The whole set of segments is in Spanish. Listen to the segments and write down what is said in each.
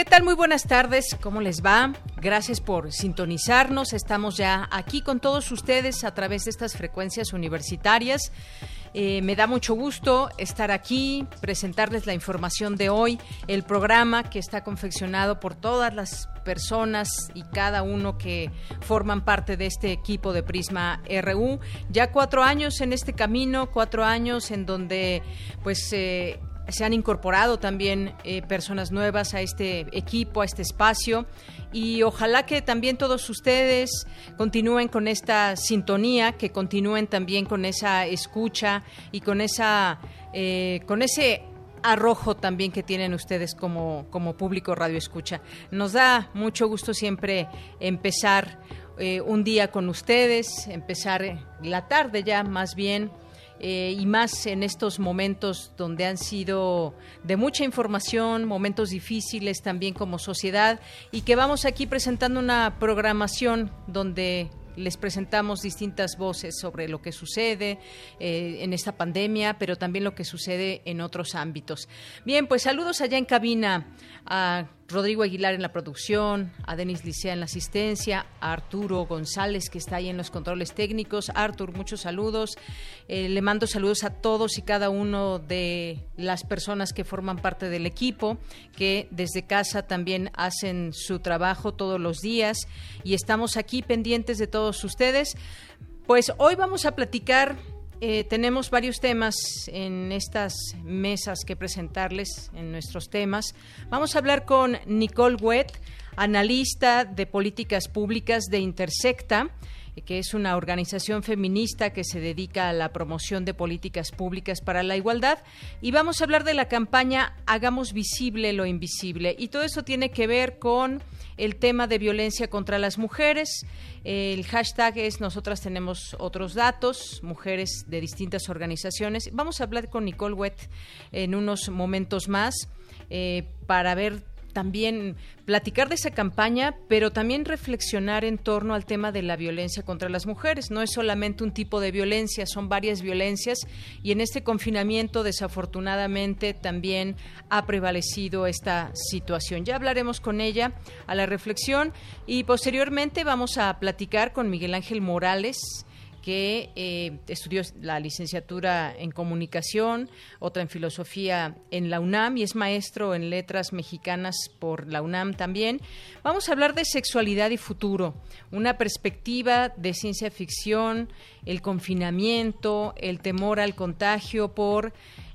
¿Qué tal? Muy buenas tardes, ¿cómo les va? Gracias por sintonizarnos. Estamos ya aquí con todos ustedes a través de estas frecuencias universitarias. Eh, me da mucho gusto estar aquí, presentarles la información de hoy, el programa que está confeccionado por todas las personas y cada uno que forman parte de este equipo de Prisma RU. Ya cuatro años en este camino, cuatro años en donde pues eh, se han incorporado también eh, personas nuevas a este equipo, a este espacio y ojalá que también todos ustedes continúen con esta sintonía, que continúen también con esa escucha y con esa eh, con ese arrojo también que tienen ustedes como, como público radio escucha. Nos da mucho gusto siempre empezar eh, un día con ustedes, empezar la tarde ya más bien eh, y más en estos momentos donde han sido de mucha información, momentos difíciles también como sociedad y que vamos aquí presentando una programación donde les presentamos distintas voces sobre lo que sucede eh, en esta pandemia, pero también lo que sucede en otros ámbitos. Bien, pues saludos allá en cabina a Rodrigo Aguilar en la producción, a Denis Licea en la asistencia, a Arturo González que está ahí en los controles técnicos. Artur, muchos saludos. Eh, le mando saludos a todos y cada uno de las personas que forman parte del equipo, que desde casa también hacen su trabajo todos los días y estamos aquí pendientes de todos ustedes. Pues hoy vamos a platicar eh, tenemos varios temas en estas mesas que presentarles en nuestros temas. Vamos a hablar con Nicole Wett, analista de políticas públicas de Intersecta que es una organización feminista que se dedica a la promoción de políticas públicas para la igualdad. Y vamos a hablar de la campaña Hagamos visible lo invisible. Y todo eso tiene que ver con el tema de violencia contra las mujeres. El hashtag es Nosotras tenemos otros datos, mujeres de distintas organizaciones. Vamos a hablar con Nicole Wett en unos momentos más. Eh, para ver también platicar de esa campaña, pero también reflexionar en torno al tema de la violencia contra las mujeres. No es solamente un tipo de violencia, son varias violencias y en este confinamiento desafortunadamente también ha prevalecido esta situación. Ya hablaremos con ella a la reflexión y posteriormente vamos a platicar con Miguel Ángel Morales que eh, estudió la licenciatura en comunicación, otra en filosofía en la UNAM y es maestro en letras mexicanas por la UNAM también. Vamos a hablar de sexualidad y futuro, una perspectiva de ciencia ficción, el confinamiento, el temor al contagio por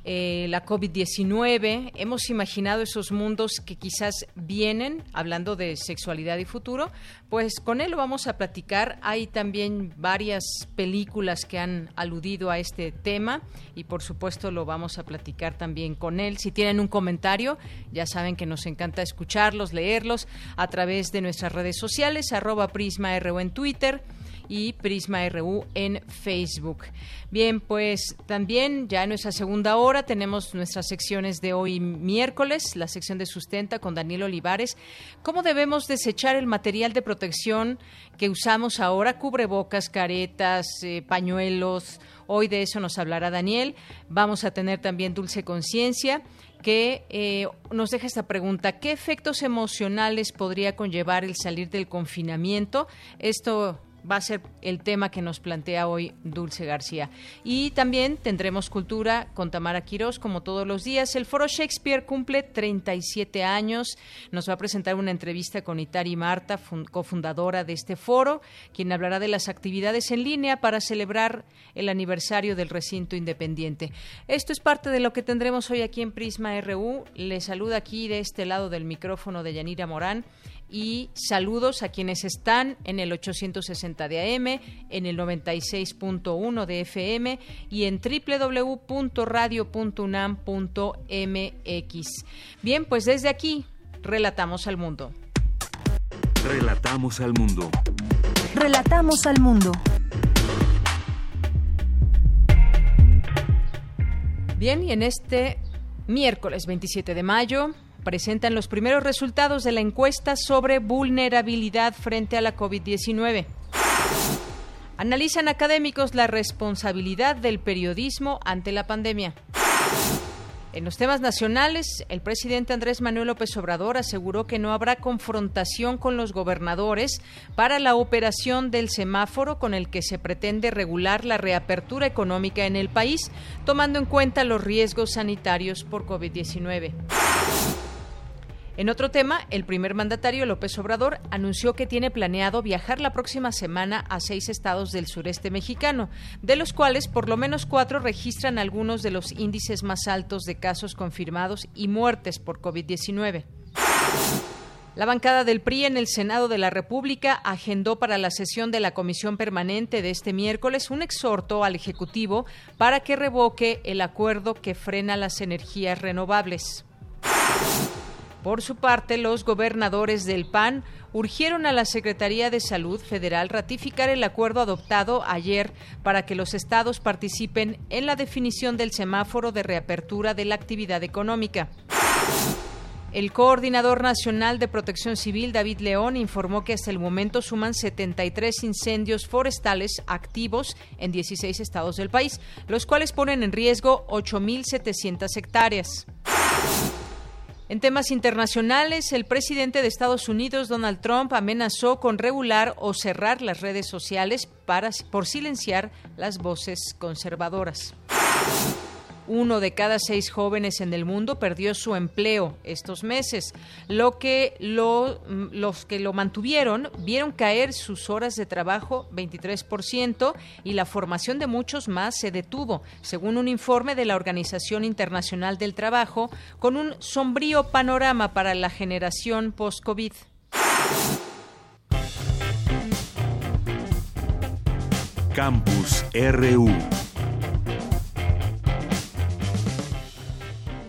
eh, la COVID-19. Hemos imaginado esos mundos que quizás vienen, hablando de sexualidad y futuro, pues con él lo vamos a platicar. Hay también varias películas que han aludido a este tema y por supuesto lo vamos a platicar también con él. Si tienen un comentario, ya saben que nos encanta escucharlos, leerlos a través de nuestras redes sociales, arroba Prisma en Twitter y Prisma RU en Facebook. Bien, pues también ya en nuestra segunda hora tenemos nuestras secciones de hoy miércoles, la sección de sustenta con Daniel Olivares. ¿Cómo debemos desechar el material de protección que usamos ahora? Cubrebocas, caretas, eh, pañuelos. Hoy de eso nos hablará Daniel. Vamos a tener también Dulce Conciencia que eh, nos deja esta pregunta. ¿Qué efectos emocionales podría conllevar el salir del confinamiento? Esto va a ser el tema que nos plantea hoy Dulce García. Y también tendremos cultura con Tamara Quirós, como todos los días. El Foro Shakespeare cumple 37 años. Nos va a presentar una entrevista con Itari Marta, cofundadora de este foro, quien hablará de las actividades en línea para celebrar el aniversario del recinto independiente. Esto es parte de lo que tendremos hoy aquí en Prisma RU. Le saluda aquí de este lado del micrófono de Yanira Morán y saludos a quienes están en el 860 de AM, en el 96.1 de FM y en www.radio.unam.mx. Bien, pues desde aquí relatamos al mundo. Relatamos al mundo. Relatamos al mundo. Bien, y en este miércoles 27 de mayo presentan los primeros resultados de la encuesta sobre vulnerabilidad frente a la COVID-19. Analizan académicos la responsabilidad del periodismo ante la pandemia. En los temas nacionales, el presidente Andrés Manuel López Obrador aseguró que no habrá confrontación con los gobernadores para la operación del semáforo con el que se pretende regular la reapertura económica en el país, tomando en cuenta los riesgos sanitarios por COVID-19. En otro tema, el primer mandatario López Obrador anunció que tiene planeado viajar la próxima semana a seis estados del sureste mexicano, de los cuales por lo menos cuatro registran algunos de los índices más altos de casos confirmados y muertes por COVID-19. La bancada del PRI en el Senado de la República agendó para la sesión de la Comisión Permanente de este miércoles un exhorto al Ejecutivo para que revoque el acuerdo que frena las energías renovables. Por su parte, los gobernadores del PAN urgieron a la Secretaría de Salud Federal ratificar el acuerdo adoptado ayer para que los estados participen en la definición del semáforo de reapertura de la actividad económica. El coordinador nacional de protección civil, David León, informó que hasta el momento suman 73 incendios forestales activos en 16 estados del país, los cuales ponen en riesgo 8.700 hectáreas. En temas internacionales, el presidente de Estados Unidos, Donald Trump, amenazó con regular o cerrar las redes sociales para, por silenciar las voces conservadoras. Uno de cada seis jóvenes en el mundo perdió su empleo estos meses, lo que los que lo mantuvieron vieron caer sus horas de trabajo 23% y la formación de muchos más se detuvo, según un informe de la Organización Internacional del Trabajo, con un sombrío panorama para la generación post-COVID. Campus RU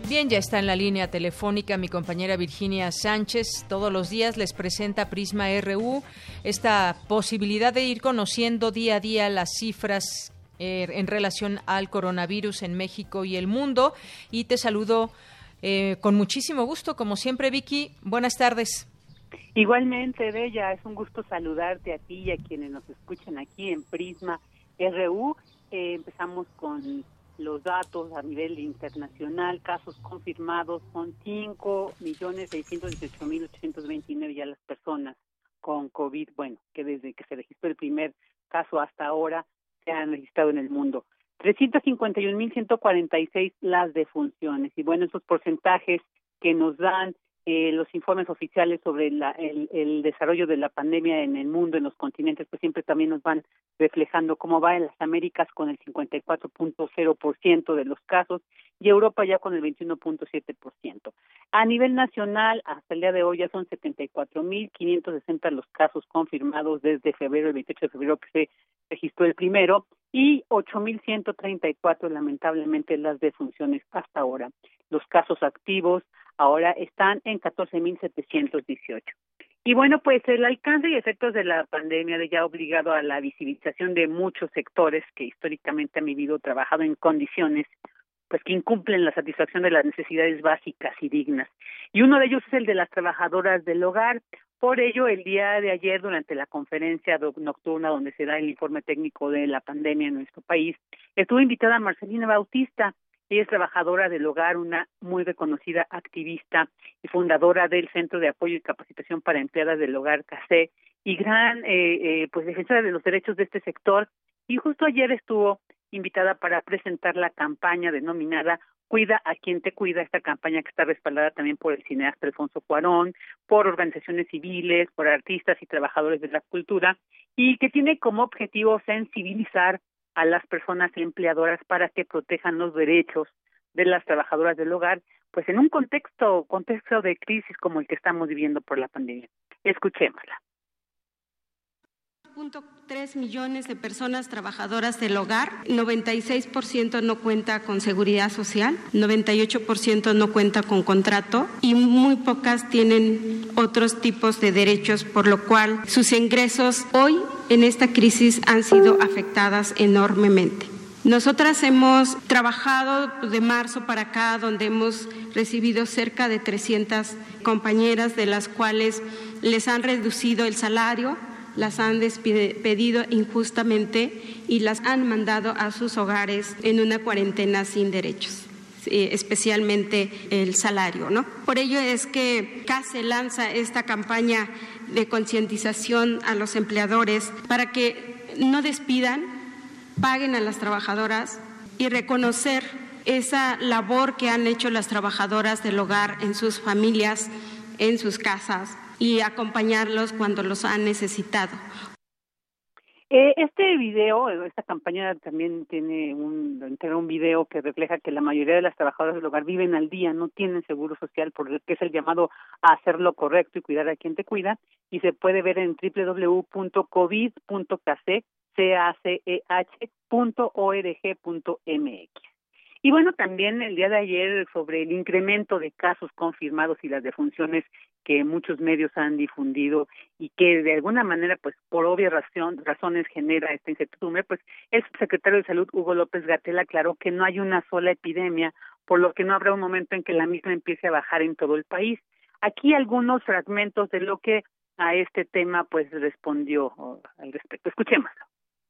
Bien, ya está en la línea telefónica mi compañera Virginia Sánchez. Todos los días les presenta Prisma RU esta posibilidad de ir conociendo día a día las cifras eh, en relación al coronavirus en México y el mundo. Y te saludo eh, con muchísimo gusto, como siempre, Vicky. Buenas tardes. Igualmente, Bella, es un gusto saludarte a ti y a quienes nos escuchan aquí en Prisma RU. Eh, empezamos con los datos a nivel internacional, casos confirmados son 5.618.829 ya las personas con COVID, bueno, que desde que se registró el primer caso hasta ahora se han registrado en el mundo. 351.146 las defunciones. Y bueno, esos porcentajes que nos dan eh, los informes oficiales sobre el, el, desarrollo de la pandemia en el mundo, en los continentes, pues siempre también nos van reflejando cómo va en las Américas con el 54.0% de los casos y Europa ya con el 21.7%. A nivel nacional, hasta el día de hoy ya son 74.560 los casos confirmados desde febrero, el 28 de febrero que se registró el primero, y 8.134 lamentablemente las defunciones hasta ahora. Los casos activos ahora están en 14.718. Y bueno, pues el alcance y efectos de la pandemia ya ha obligado a la visibilización de muchos sectores que históricamente han vivido trabajado en condiciones pues que incumplen la satisfacción de las necesidades básicas y dignas. Y uno de ellos es el de las trabajadoras del hogar. Por ello, el día de ayer, durante la conferencia nocturna donde se da el informe técnico de la pandemia en nuestro país, estuvo invitada Marcelina Bautista, ella es trabajadora del hogar, una muy reconocida activista y fundadora del Centro de Apoyo y Capacitación para Empleadas del Hogar CACE y gran eh, eh, pues defensora de los derechos de este sector. Y justo ayer estuvo invitada para presentar la campaña denominada Cuida a quien te cuida, esta campaña que está respaldada también por el cineasta Alfonso Cuarón, por organizaciones civiles, por artistas y trabajadores de la cultura, y que tiene como objetivo sensibilizar a las personas empleadoras para que protejan los derechos de las trabajadoras del hogar, pues en un contexto contexto de crisis como el que estamos viviendo por la pandemia. Escuchémosla. 3 millones de personas trabajadoras del hogar, 96% no cuenta con seguridad social, 98% no cuenta con contrato y muy pocas tienen otros tipos de derechos, por lo cual sus ingresos hoy en esta crisis han sido afectadas enormemente. Nosotras hemos trabajado de marzo para acá, donde hemos recibido cerca de 300 compañeras, de las cuales les han reducido el salario, las han despedido injustamente y las han mandado a sus hogares en una cuarentena sin derechos especialmente el salario, ¿no? Por ello es que CASE lanza esta campaña de concientización a los empleadores para que no despidan, paguen a las trabajadoras y reconocer esa labor que han hecho las trabajadoras del hogar en sus familias, en sus casas, y acompañarlos cuando los han necesitado. Eh, este video, esta campaña también tiene un, un video que refleja que la mayoría de las trabajadoras del hogar viven al día, no tienen seguro social, porque es el llamado a hacer lo correcto y cuidar a quien te cuida, y se puede ver en www.covid.caceh.org.mx. Y bueno, también el día de ayer sobre el incremento de casos confirmados y las defunciones que muchos medios han difundido y que de alguna manera, pues por obvias razones genera esta incertidumbre, pues el secretario de Salud, Hugo López Gatel, aclaró que no hay una sola epidemia, por lo que no habrá un momento en que la misma empiece a bajar en todo el país. Aquí algunos fragmentos de lo que a este tema pues respondió al respecto. Escuchémoslo.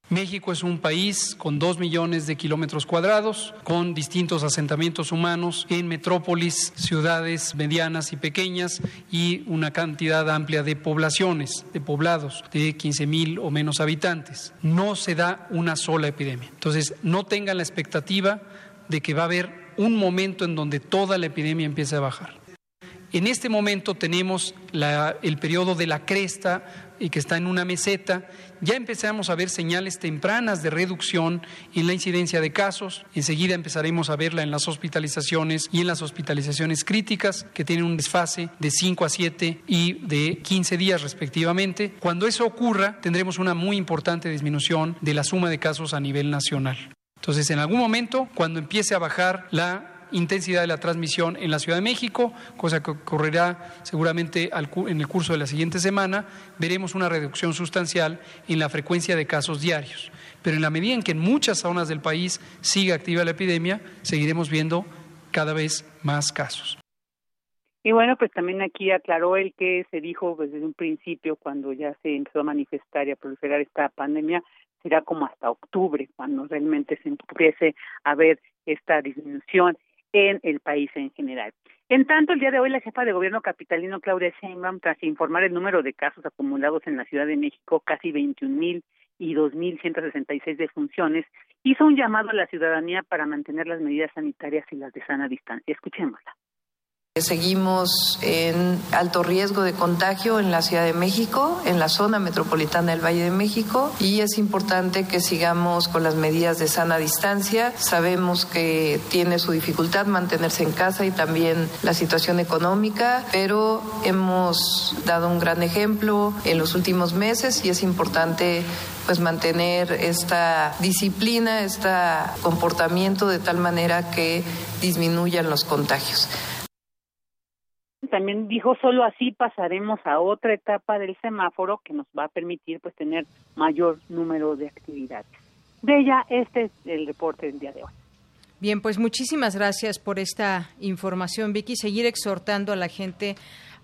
México es un país con dos millones de kilómetros cuadrados, con distintos asentamientos humanos en metrópolis, ciudades medianas y pequeñas y una cantidad amplia de poblaciones, de poblados de 15 mil o menos habitantes. No se da una sola epidemia. Entonces, no tengan la expectativa de que va a haber un momento en donde toda la epidemia empiece a bajar. En este momento tenemos el periodo de la cresta y que está en una meseta, ya empezamos a ver señales tempranas de reducción en la incidencia de casos. Enseguida empezaremos a verla en las hospitalizaciones y en las hospitalizaciones críticas, que tienen un desfase de 5 a 7 y de 15 días respectivamente. Cuando eso ocurra, tendremos una muy importante disminución de la suma de casos a nivel nacional. Entonces, en algún momento, cuando empiece a bajar la intensidad de la transmisión en la Ciudad de México, cosa que ocurrirá seguramente en el curso de la siguiente semana, veremos una reducción sustancial en la frecuencia de casos diarios. Pero en la medida en que en muchas zonas del país siga activa la epidemia, seguiremos viendo cada vez más casos. Y bueno, pues también aquí aclaró el que se dijo pues, desde un principio, cuando ya se empezó a manifestar y a proliferar esta pandemia, será como hasta octubre, cuando realmente se empiece a ver esta disminución en el país en general. En tanto, el día de hoy la jefa de gobierno capitalino Claudia Sheinbaum, tras informar el número de casos acumulados en la Ciudad de México, casi 21 mil y 2.166 defunciones, hizo un llamado a la ciudadanía para mantener las medidas sanitarias y las de sana distancia. Escuchémosla. Seguimos en alto riesgo de contagio en la Ciudad de México, en la zona metropolitana del Valle de México y es importante que sigamos con las medidas de sana distancia. Sabemos que tiene su dificultad mantenerse en casa y también la situación económica, pero hemos dado un gran ejemplo en los últimos meses y es importante pues mantener esta disciplina, este comportamiento de tal manera que disminuyan los contagios. También dijo solo así pasaremos a otra etapa del semáforo que nos va a permitir pues tener mayor número de actividades. Bella, este es el reporte del día de hoy. Bien, pues muchísimas gracias por esta información, Vicky. Seguir exhortando a la gente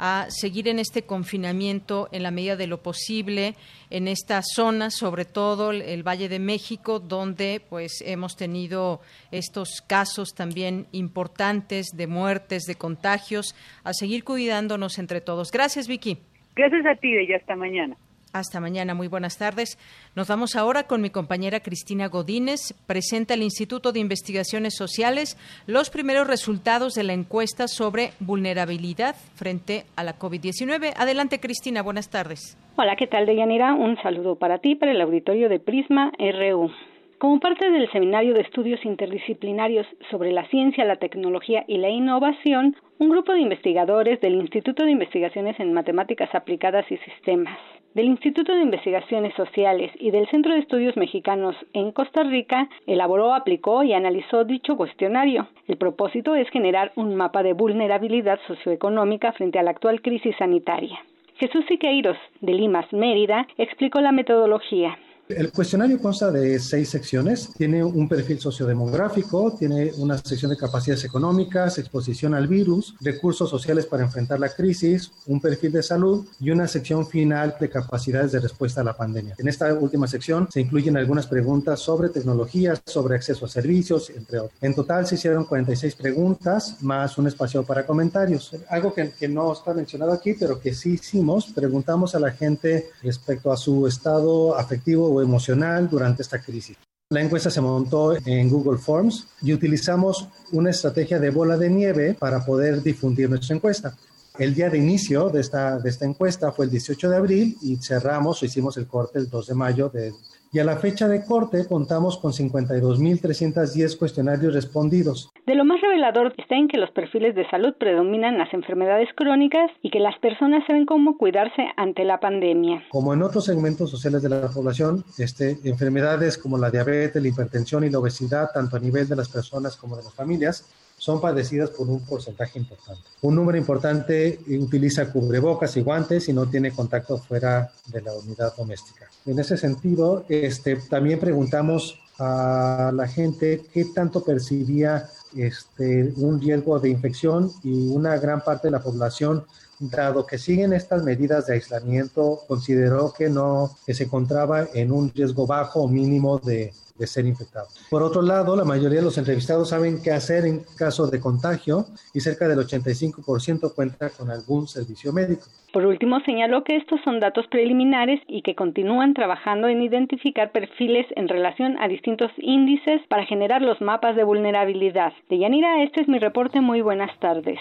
a seguir en este confinamiento en la medida de lo posible en esta zona, sobre todo el Valle de México, donde pues hemos tenido estos casos también importantes de muertes, de contagios, a seguir cuidándonos entre todos. Gracias, Vicky. Gracias a ti y hasta mañana. Hasta mañana, muy buenas tardes. Nos vamos ahora con mi compañera Cristina Godínez. Presenta el Instituto de Investigaciones Sociales los primeros resultados de la encuesta sobre vulnerabilidad frente a la COVID-19. Adelante, Cristina, buenas tardes. Hola, ¿qué tal, Deyanira? Un saludo para ti, para el auditorio de Prisma RU. Como parte del Seminario de Estudios Interdisciplinarios sobre la Ciencia, la Tecnología y la Innovación, un grupo de investigadores del Instituto de Investigaciones en Matemáticas Aplicadas y Sistemas, del Instituto de Investigaciones Sociales y del Centro de Estudios Mexicanos en Costa Rica elaboró, aplicó y analizó dicho cuestionario. El propósito es generar un mapa de vulnerabilidad socioeconómica frente a la actual crisis sanitaria. Jesús Siqueiros, de Limas, Mérida, explicó la metodología. El cuestionario consta de seis secciones. Tiene un perfil sociodemográfico, tiene una sección de capacidades económicas, exposición al virus, recursos sociales para enfrentar la crisis, un perfil de salud y una sección final de capacidades de respuesta a la pandemia. En esta última sección se incluyen algunas preguntas sobre tecnologías, sobre acceso a servicios, entre otros. En total se hicieron 46 preguntas más un espacio para comentarios. Algo que, que no está mencionado aquí, pero que sí hicimos, preguntamos a la gente respecto a su estado afectivo emocional durante esta crisis. La encuesta se montó en Google Forms y utilizamos una estrategia de bola de nieve para poder difundir nuestra encuesta. El día de inicio de esta, de esta encuesta fue el 18 de abril y cerramos o hicimos el corte el 2 de mayo de y a la fecha de corte contamos con 52.310 cuestionarios respondidos. De lo más revelador está en que los perfiles de salud predominan las enfermedades crónicas y que las personas saben cómo cuidarse ante la pandemia. Como en otros segmentos sociales de la población, este, enfermedades como la diabetes, la hipertensión y la obesidad, tanto a nivel de las personas como de las familias, son padecidas por un porcentaje importante. Un número importante utiliza cubrebocas y guantes y no tiene contacto fuera de la unidad doméstica. En ese sentido, este, también preguntamos a la gente qué tanto percibía este, un riesgo de infección y una gran parte de la población dado que siguen estas medidas de aislamiento, consideró que no, que se encontraba en un riesgo bajo o mínimo de, de ser infectado. Por otro lado, la mayoría de los entrevistados saben qué hacer en caso de contagio y cerca del 85% cuenta con algún servicio médico. Por último, señaló que estos son datos preliminares y que continúan trabajando en identificar perfiles en relación a distintos índices para generar los mapas de vulnerabilidad. De Yanira, este es mi reporte. Muy buenas tardes.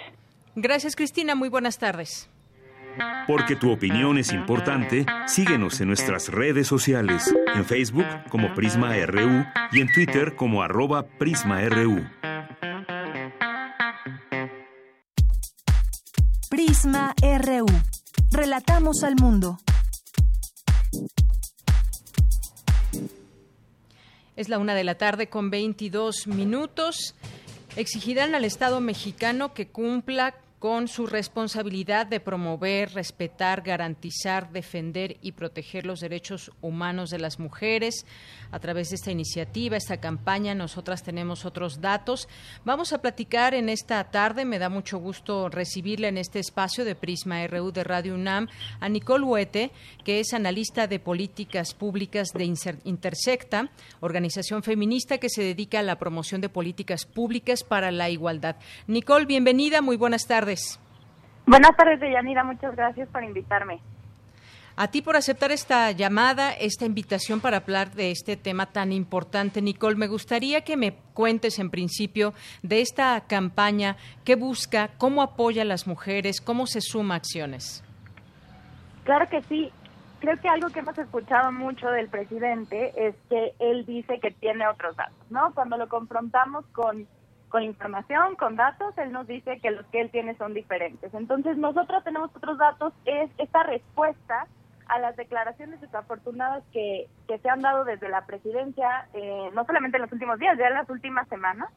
Gracias, Cristina. Muy buenas tardes. Porque tu opinión es importante, síguenos en nuestras redes sociales, en Facebook como Prisma RU y en Twitter como arroba PrismaRU. Prisma RU. Relatamos al mundo. Es la una de la tarde con 22 minutos. Exigirán al Estado mexicano que cumpla con su responsabilidad de promover, respetar, garantizar, defender y proteger los derechos humanos de las mujeres. A través de esta iniciativa, esta campaña, nosotras tenemos otros datos. Vamos a platicar en esta tarde, me da mucho gusto recibirla en este espacio de Prisma RU de Radio UNAM, a Nicole Huete, que es analista de políticas públicas de Intersecta, organización feminista que se dedica a la promoción de políticas públicas para la igualdad. Nicole, bienvenida, muy buenas tardes. Buenas tardes, Deyanira. Muchas gracias por invitarme. A ti por aceptar esta llamada, esta invitación para hablar de este tema tan importante. Nicole, me gustaría que me cuentes en principio de esta campaña, qué busca, cómo apoya a las mujeres, cómo se suma acciones. Claro que sí. Creo que algo que hemos escuchado mucho del presidente es que él dice que tiene otros datos, ¿no? Cuando lo confrontamos con con información, con datos, él nos dice que los que él tiene son diferentes. Entonces nosotros tenemos otros datos, es esta respuesta a las declaraciones desafortunadas que, que se han dado desde la presidencia, eh, no solamente en los últimos días, ya en las últimas semanas,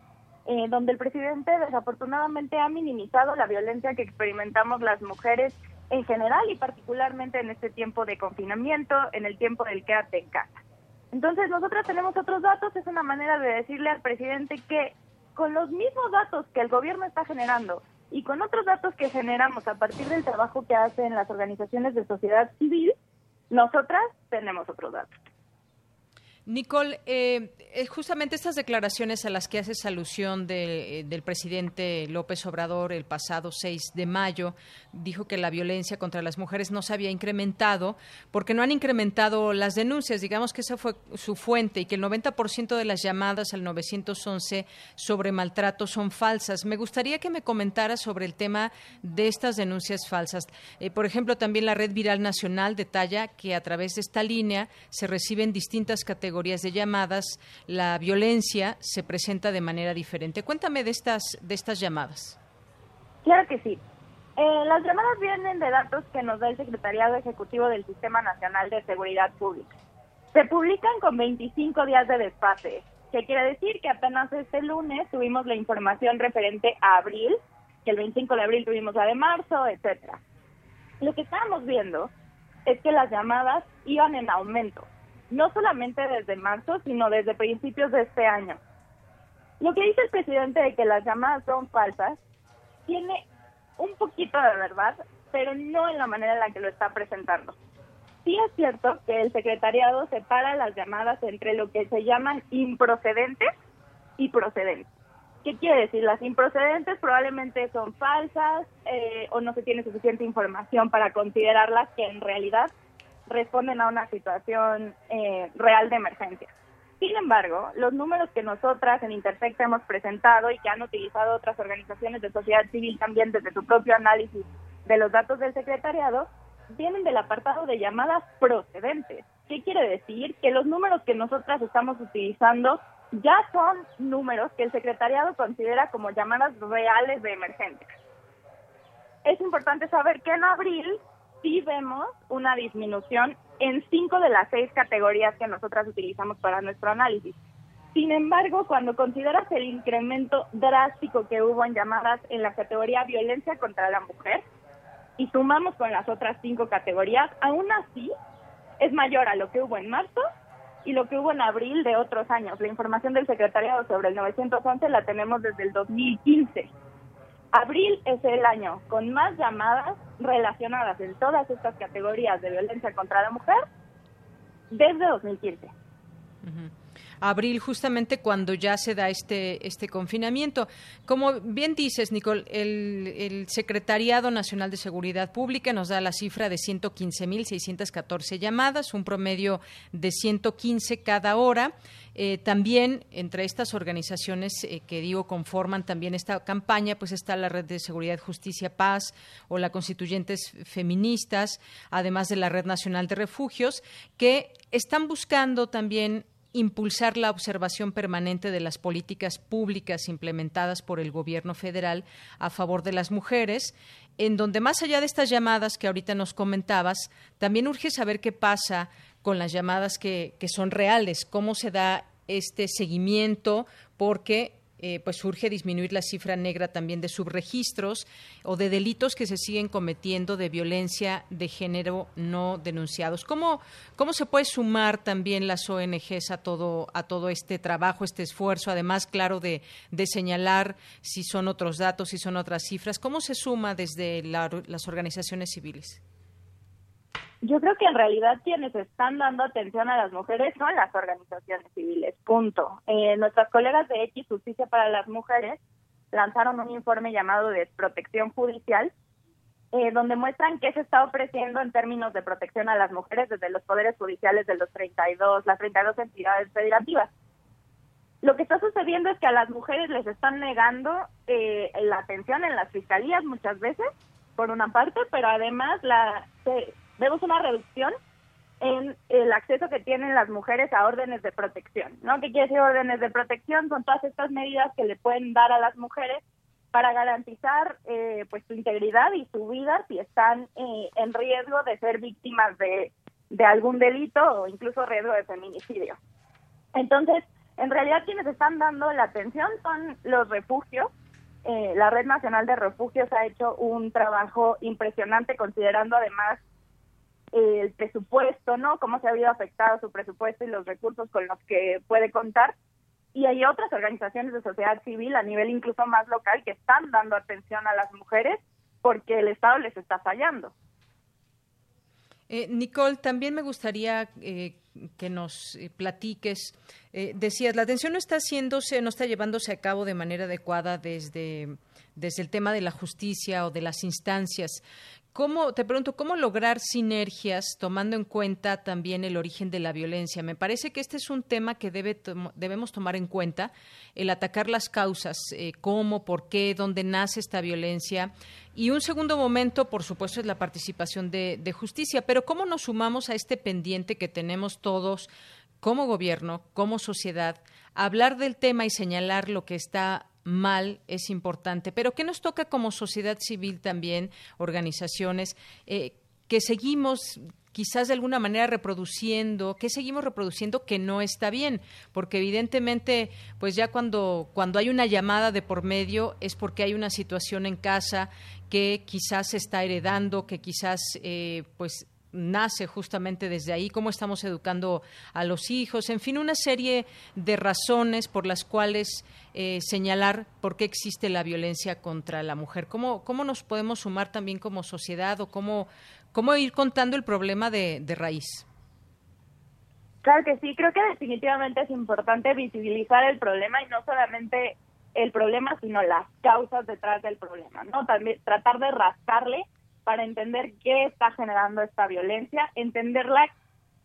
eh, donde el presidente desafortunadamente ha minimizado la violencia que experimentamos las mujeres en general y particularmente en este tiempo de confinamiento, en el tiempo del quédate en casa. Entonces nosotros tenemos otros datos, es una manera de decirle al presidente que con los mismos datos que el gobierno está generando y con otros datos que generamos a partir del trabajo que hacen las organizaciones de sociedad civil, nosotras tenemos otros datos. Nicole, eh, eh, justamente estas declaraciones a las que haces alusión eh, del presidente López Obrador el pasado 6 de mayo, dijo que la violencia contra las mujeres no se había incrementado porque no han incrementado las denuncias. Digamos que esa fue su fuente y que el 90% de las llamadas al 911 sobre maltrato son falsas. Me gustaría que me comentara sobre el tema de estas denuncias falsas. por ejemplo, también la Red Viral Nacional detalla que a través de esta línea se reciben distintas categorías categorías de llamadas la violencia se presenta de manera diferente. Cuéntame de estas, de estas llamadas. Claro que sí. Eh, las llamadas vienen de datos que nos da el Secretariado Ejecutivo del Sistema Nacional de Seguridad Pública. Se publican con 25 días de desfase, que quiere decir que apenas este lunes tuvimos la información referente a abril, que el 25 de abril tuvimos la de marzo, etcétera. Lo que estábamos viendo es que las llamadas iban en aumento, no solamente desde marzo, sino desde principios de este año. Lo que dice el presidente de que las llamadas son falsas tiene un poquito de verdad, pero no en la manera en la que lo está presentando. Sí es cierto que el secretariado separa las llamadas entre lo que se llaman improcedentes y procedentes. ¿Qué quiere decir? Las improcedentes probablemente son falsas eh, o no se tiene suficiente información para considerarlas que en realidad responden a una situación eh, real de emergencia. Sin embargo, los números que nosotras en Intersecta hemos presentado y que han utilizado otras organizaciones de sociedad civil también desde su propio análisis de los datos del secretariado, vienen del apartado de llamadas procedentes. ¿Qué quiere decir? Que los números que nosotras estamos utilizando ya son números que el secretariado considera como llamadas reales de emergencia. Es importante saber que en abril sí vemos una disminución en cinco de las seis categorías que nosotras utilizamos para nuestro análisis. Sin embargo, cuando consideras el incremento drástico que hubo en llamadas en la categoría violencia contra la mujer y sumamos con las otras cinco categorías, aún así es mayor a lo que hubo en marzo y lo que hubo en abril de otros años. La información del secretariado sobre el 911 la tenemos desde el 2015. Abril es el año con más llamadas relacionadas en todas estas categorías de violencia contra la mujer desde 2015 abril, justamente cuando ya se da este, este confinamiento. Como bien dices, Nicole, el, Secretariado Nacional de Seguridad Pública nos da la cifra de 115.614 llamadas, un promedio de 115 cada hora. Eh, también entre estas organizaciones eh, que digo conforman también esta campaña, pues está la Red de Seguridad, Justicia, Paz o la Constituyentes Feministas, además de la Red Nacional de Refugios, que están buscando también impulsar la observación permanente de las políticas públicas implementadas por el Gobierno federal a favor de las mujeres, en donde más allá de estas llamadas que ahorita nos comentabas, también urge saber qué pasa con las llamadas que, que son reales, cómo se da este seguimiento, porque eh, pues surge disminuir la cifra negra también de subregistros o de delitos que se siguen cometiendo de violencia de género no denunciados. ¿Cómo, cómo se puede sumar también las ONGs a todo, a todo este trabajo, este esfuerzo, además, claro, de, de señalar si son otros datos, si son otras cifras? ¿Cómo se suma desde las organizaciones civiles? Yo creo que en realidad quienes están dando atención a las mujeres son las organizaciones civiles, punto. Eh, nuestras colegas de X Justicia para las Mujeres lanzaron un informe llamado Desprotección Judicial, eh, donde muestran qué se está ofreciendo en términos de protección a las mujeres desde los poderes judiciales de los 32, las 32 entidades federativas. Lo que está sucediendo es que a las mujeres les están negando eh, la atención en las fiscalías muchas veces, por una parte, pero además la vemos una reducción en el acceso que tienen las mujeres a órdenes de protección, ¿no? ¿Qué quiere decir órdenes de protección? Son todas estas medidas que le pueden dar a las mujeres para garantizar eh, pues su integridad y su vida si están eh, en riesgo de ser víctimas de, de algún delito o incluso riesgo de feminicidio. Entonces, en realidad quienes están dando la atención son los refugios. Eh, la Red Nacional de Refugios ha hecho un trabajo impresionante considerando además el presupuesto, ¿no? Cómo se ha habido afectado su presupuesto y los recursos con los que puede contar. Y hay otras organizaciones de sociedad civil a nivel incluso más local que están dando atención a las mujeres porque el Estado les está fallando. Eh, Nicole, también me gustaría eh, que nos eh, platiques. decías, la atención no está haciéndose, no está llevándose a cabo de manera adecuada desde, desde el tema de la justicia o de las instancias. ¿Cómo, te pregunto, cómo lograr sinergias tomando en cuenta también el origen de la violencia? Me parece que este es un tema que debe debemos tomar en cuenta, el atacar las causas, eh, cómo, por qué, dónde nace esta violencia. Y un segundo momento, por supuesto, es la participación de, de justicia. Pero ¿cómo nos sumamos a este pendiente que tenemos todos como gobierno, como sociedad, hablar del tema y señalar lo que está mal es importante, pero ¿qué nos toca como sociedad civil también, organizaciones, eh, que seguimos quizás de alguna manera reproduciendo, que seguimos reproduciendo que no está bien, porque evidentemente, pues ya cuando, cuando hay una llamada de por medio es porque hay una situación en casa que quizás se está heredando, que quizás eh, pues nace justamente desde ahí, cómo estamos educando a los hijos, en fin, una serie de razones por las cuales eh, señalar por qué existe la violencia contra la mujer. ¿Cómo, ¿Cómo nos podemos sumar también como sociedad o cómo, cómo ir contando el problema de, de raíz? Claro que sí, creo que definitivamente es importante visibilizar el problema y no solamente el problema, sino las causas detrás del problema, ¿no? También tratar de rascarle para entender qué está generando esta violencia, entenderla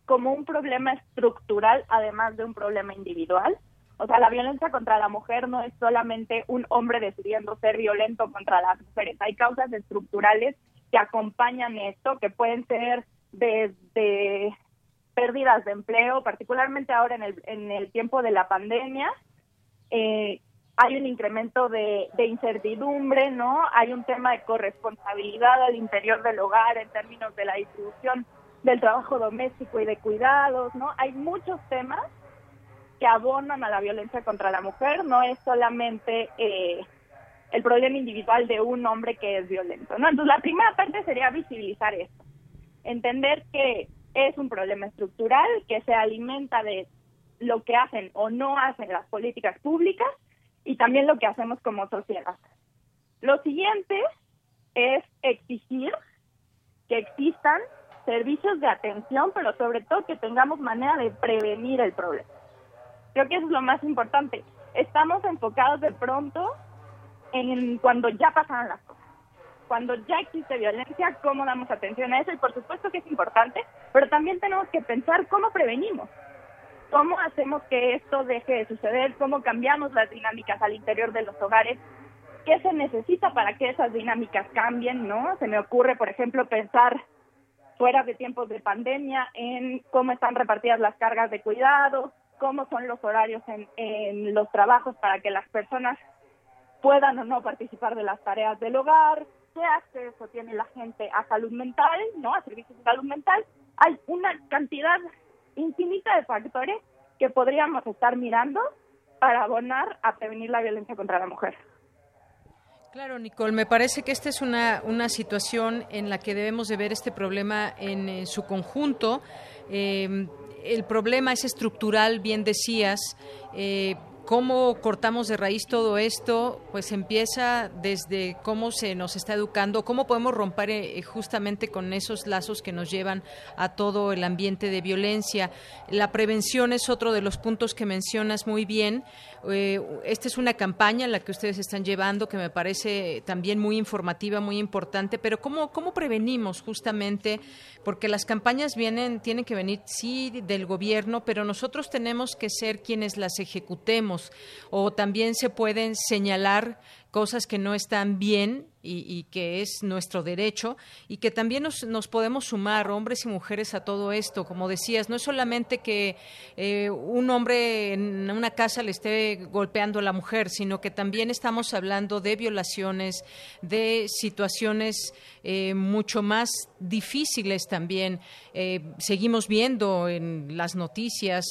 como un problema estructural, además de un problema individual. O sea, la violencia contra la mujer no es solamente un hombre decidiendo ser violento contra las mujeres. Hay causas estructurales que acompañan esto, que pueden ser desde pérdidas de empleo, particularmente ahora en el, en el tiempo de la pandemia, eh, hay un incremento de, incertidumbre, ¿no? Hay un tema de corresponsabilidad al interior del hogar en términos de la distribución del trabajo doméstico y de cuidados, ¿no? Hay muchos temas que abonan a la violencia contra la mujer, no es solamente eh, el problema individual de un hombre que es violento, ¿no? Entonces, la primera parte sería visibilizar esto, entender que es un problema estructural, que se alimenta de lo que hacen o no hacen las políticas públicas y también lo que hacemos como sociedad. Lo siguiente es exigir que existan servicios de atención, pero sobre todo que tengamos manera de prevenir el problema. Creo que eso es lo más importante. Estamos enfocados de pronto en cuando ya pasaron las cosas. Cuando ya existe violencia, cómo damos atención a eso. Y por supuesto que es importante, pero también tenemos que pensar cómo prevenimos cómo hacemos que esto deje de suceder, cómo cambiamos las dinámicas al interior de los hogares, qué se necesita para que esas dinámicas cambien, ¿no? Se me ocurre, por ejemplo, pensar fuera de tiempos de pandemia en cómo están repartidas las cargas de cuidado, cómo son los horarios en, los trabajos para que las personas puedan o no participar de las tareas del hogar, qué acceso tiene la gente a salud mental, ¿no? A servicios de salud mental. Hay una cantidad infinita de factores que podríamos estar mirando para abonar a prevenir la violencia contra la mujer. Claro, Nicole, me parece que esta es una, una situación en la que debemos de ver este problema en, su conjunto. Eh, el problema es estructural, bien decías. Eh, ¿Cómo cortamos de raíz todo esto? Pues empieza desde cómo se nos está educando, cómo podemos romper eh, justamente con esos lazos que nos llevan a todo el ambiente de violencia. La prevención es otro de los puntos que mencionas muy bien. Eh, esta es una campaña en la que ustedes están llevando que me parece también muy informativa, muy importante, pero ¿cómo, cómo prevenimos justamente? Porque las campañas vienen, tienen que venir, sí, del gobierno, pero nosotros tenemos que ser quienes las ejecutemos o también se pueden señalar cosas que no están bien y, que es nuestro derecho y que también nos, podemos sumar hombres y mujeres a todo esto. Como decías, no es solamente que eh, un hombre en una casa le esté golpeando a la mujer, sino que también estamos hablando de violaciones, de situaciones eh, mucho más difíciles también. Eh, seguimos viendo en las noticias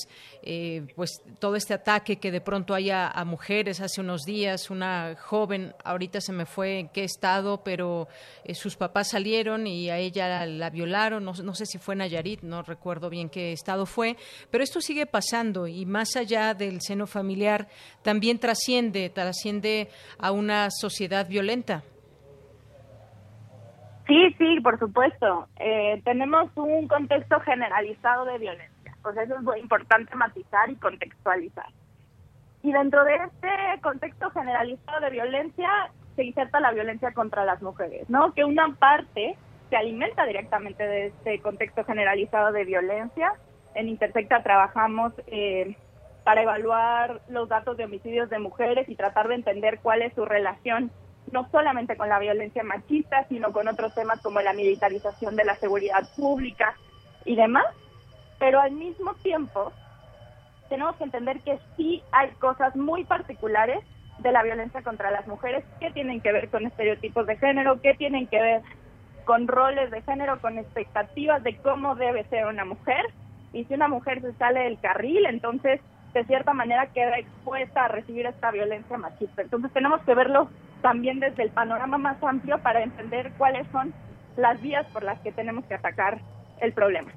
pues todo este ataque que de pronto hay a, mujeres. Hace unos días una joven, ahorita se me fue en qué estado, pero eh, sus papás salieron y a ella la, violaron, no, sé si fue Nayarit, no recuerdo bien qué estado fue, pero esto sigue pasando y más allá del seno familiar también trasciende, trasciende a una sociedad violenta. Sí, sí, por supuesto. Eh, tenemos un contexto generalizado de violencia, pues eso es muy importante matizar y contextualizar. Y dentro de este contexto generalizado de violencia se inserta la violencia contra las mujeres, ¿no? Que una parte se alimenta directamente de este contexto generalizado de violencia. En Intersecta trabajamos eh, para evaluar los datos de homicidios de mujeres y tratar de entender cuál es su relación no solamente con la violencia machista, sino con otros temas como la militarización de la seguridad pública y demás. Pero al mismo tiempo tenemos que entender que sí hay cosas muy particulares de la violencia contra las mujeres que tienen que ver con estereotipos de género, que tienen que ver con roles de género, con expectativas de cómo debe ser una mujer. Y si una mujer se sale del carril, entonces de cierta manera queda expuesta a recibir esta violencia machista. Entonces tenemos que verlo también desde el panorama más amplio para entender cuáles son las vías por las que tenemos que atacar el problema.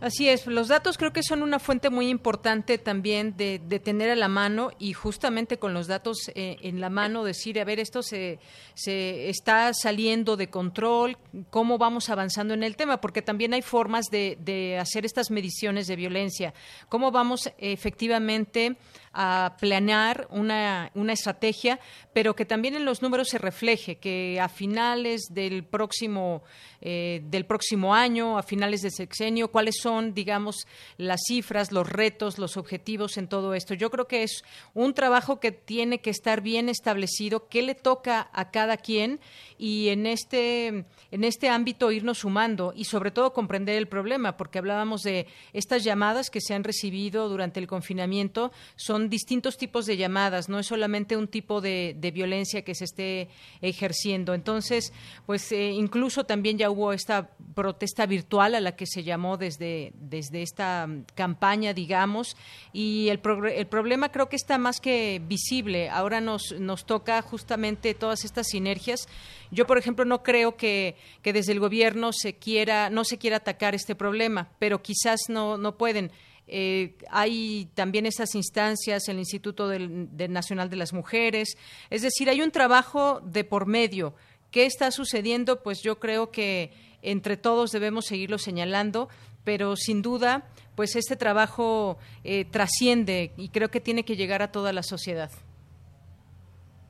Así es, los datos creo que son una fuente muy importante también de, tener a la mano y justamente con los datos eh, en la mano decir, a ver, esto se, se está saliendo de control, cómo vamos avanzando en el tema, porque también hay formas de, de hacer estas mediciones de violencia, cómo vamos efectivamente a planear una, una estrategia, pero que también en los números se refleje, que a finales del próximo, eh, del próximo año, a finales de sexenio, cuáles son, digamos, las cifras, los retos, los objetivos en todo esto. Yo creo que es un trabajo que tiene que estar bien establecido, qué le toca a cada quien y en este, en este ámbito irnos sumando y sobre todo comprender el problema, porque hablábamos de estas llamadas que se han recibido durante el confinamiento, son distintos tipos de llamadas, no es solamente un tipo de, violencia que se esté ejerciendo. Entonces, pues eh, incluso también ya hubo esta protesta virtual a la que se llamó desde, desde esta mm, campaña, digamos, y el, el problema creo que está más que visible. Ahora nos, nos toca justamente todas estas sinergias. Yo, por ejemplo, no creo que, que desde el gobierno se quiera, no se quiera atacar este problema, pero quizás no, no pueden. Eh, hay también esas instancias, el Instituto Nacional de las Mujeres, es decir, hay un trabajo de por medio. ¿Qué está sucediendo? Pues yo creo que entre todos debemos seguirlo señalando, pero sin duda, pues este trabajo eh, trasciende y creo que tiene que llegar a toda la sociedad.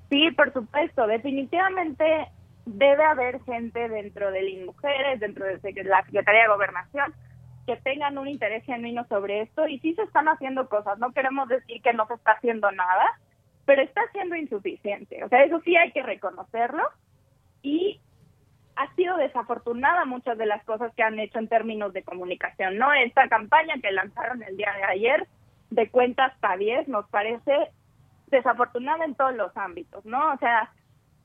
Sí, por supuesto, definitivamente debe haber gente dentro de mujeres, dentro de la Secretaría de Gobernación, tengan un interés genuino sobre esto y sí se están haciendo cosas, no queremos decir que no se está haciendo nada, pero está siendo insuficiente, o sea, eso sí hay que reconocerlo y ha sido desafortunada muchas de las cosas que han hecho en términos de comunicación, ¿no? Esta campaña que lanzaron el día de ayer de cuentas hasta 10 nos parece desafortunada en todos los ámbitos, ¿no? O sea,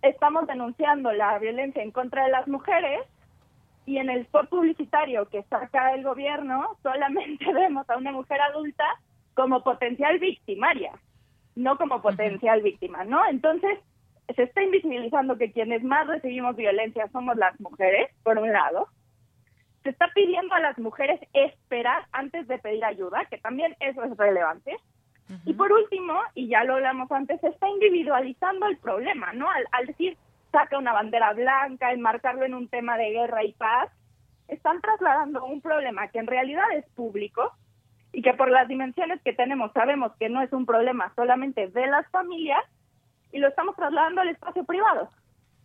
estamos denunciando la violencia en contra de las mujeres, y en el spot publicitario que saca el gobierno solamente vemos a una mujer adulta como potencial victimaria, no como potencial víctima, ¿no? Entonces, se está invisibilizando que quienes más recibimos violencia somos las mujeres, por un lado. Se está pidiendo a las mujeres esperar antes de pedir ayuda, que también eso es relevante. Y por último, y ya lo hablamos antes, se está individualizando el problema, ¿no? Al, al decir, saca una bandera blanca, enmarcarlo en un tema de guerra y paz, están trasladando un problema que en realidad es público y que por las dimensiones que tenemos sabemos que no es un problema solamente de las familias y lo estamos trasladando al espacio privado.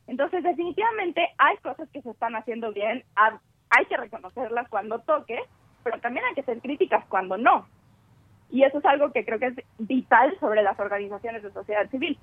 Entonces, definitivamente hay cosas que se están haciendo bien, hay que reconocerlas cuando toque, pero también hay que ser críticas cuando no. Y eso es algo que creo que es vital sobre las organizaciones de sociedad civil.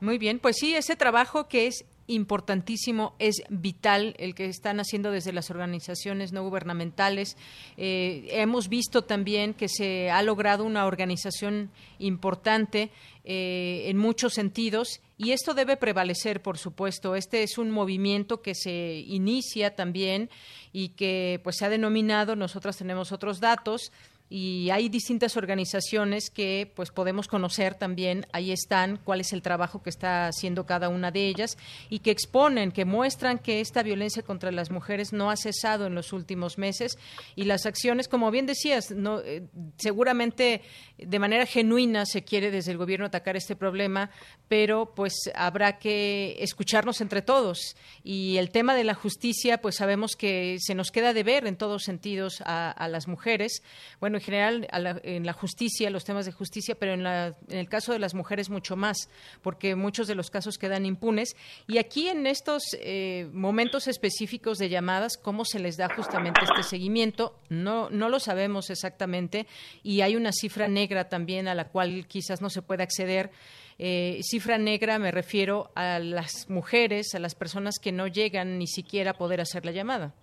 Muy bien, pues sí, ese trabajo que es importantísimo, es vital el que están haciendo desde las organizaciones no gubernamentales. Eh, hemos visto también que se ha logrado una organización importante eh, en muchos sentidos y esto debe prevalecer, por supuesto. Este es un movimiento que se inicia también y que pues se ha denominado, nosotras tenemos otros datos, y hay distintas organizaciones que pues podemos conocer también. Ahí están cuál es el trabajo que está haciendo cada una de ellas y que exponen que muestran que esta violencia contra las mujeres no ha cesado en los últimos meses. Y las acciones como bien decías no eh, seguramente de manera genuina se quiere desde el gobierno atacar este problema pero pues habrá que escucharnos entre todos. Y el tema de la justicia pues sabemos que se nos queda de ver en todos sentidos a, a las mujeres. Bueno en general en la justicia, los temas de justicia, pero en, el caso de las mujeres mucho más, porque muchos de los casos quedan impunes. Y aquí en estos eh, momentos específicos de llamadas, ¿cómo se les da justamente este seguimiento? No, no lo sabemos exactamente y hay una cifra negra también a la cual quizás no se puede acceder. Eh, cifra negra me refiero a las mujeres, a las personas que no llegan ni siquiera a poder hacer la llamada.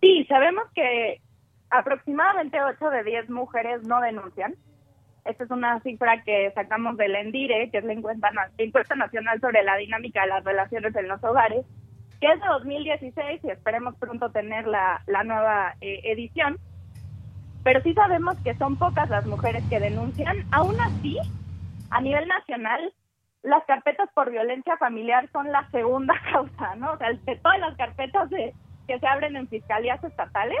Sí, sabemos que aproximadamente 8 de 10 mujeres no denuncian. Esta es una cifra que sacamos del ENDIRE, que es la encuesta, encuesta nacional sobre la dinámica de las relaciones en los hogares, que es de 2016 y esperemos pronto tener la, la nueva eh, edición. Pero sí sabemos que son pocas las mujeres que denuncian. Aún así, a nivel nacional, las carpetas por violencia familiar son la segunda causa, ¿no? O sea, de todas las carpetas de, que se abren en fiscalías estatales,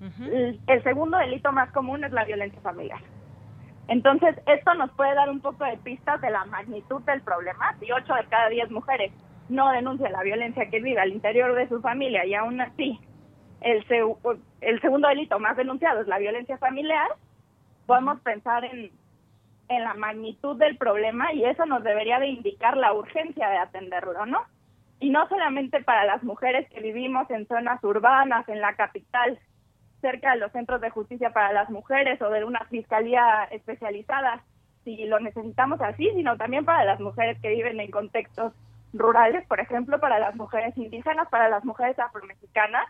el, segundo delito más común es la violencia familiar. Entonces, esto nos puede dar un poco de pistas de la magnitud del problema. Si 8 de cada 10 mujeres no denuncian la violencia que vive al interior de su familia y aún así el, el segundo delito más denunciado es la violencia familiar, podemos pensar en, en la magnitud del problema y eso nos debería de indicar la urgencia de atenderlo, ¿no? Y no solamente para las mujeres que vivimos en zonas urbanas, en la capital, cerca de los centros de justicia para las mujeres o de una fiscalía especializada, si lo necesitamos así, sino también para las mujeres que viven en contextos rurales, por ejemplo, para las mujeres indígenas, para las mujeres afromexicanas.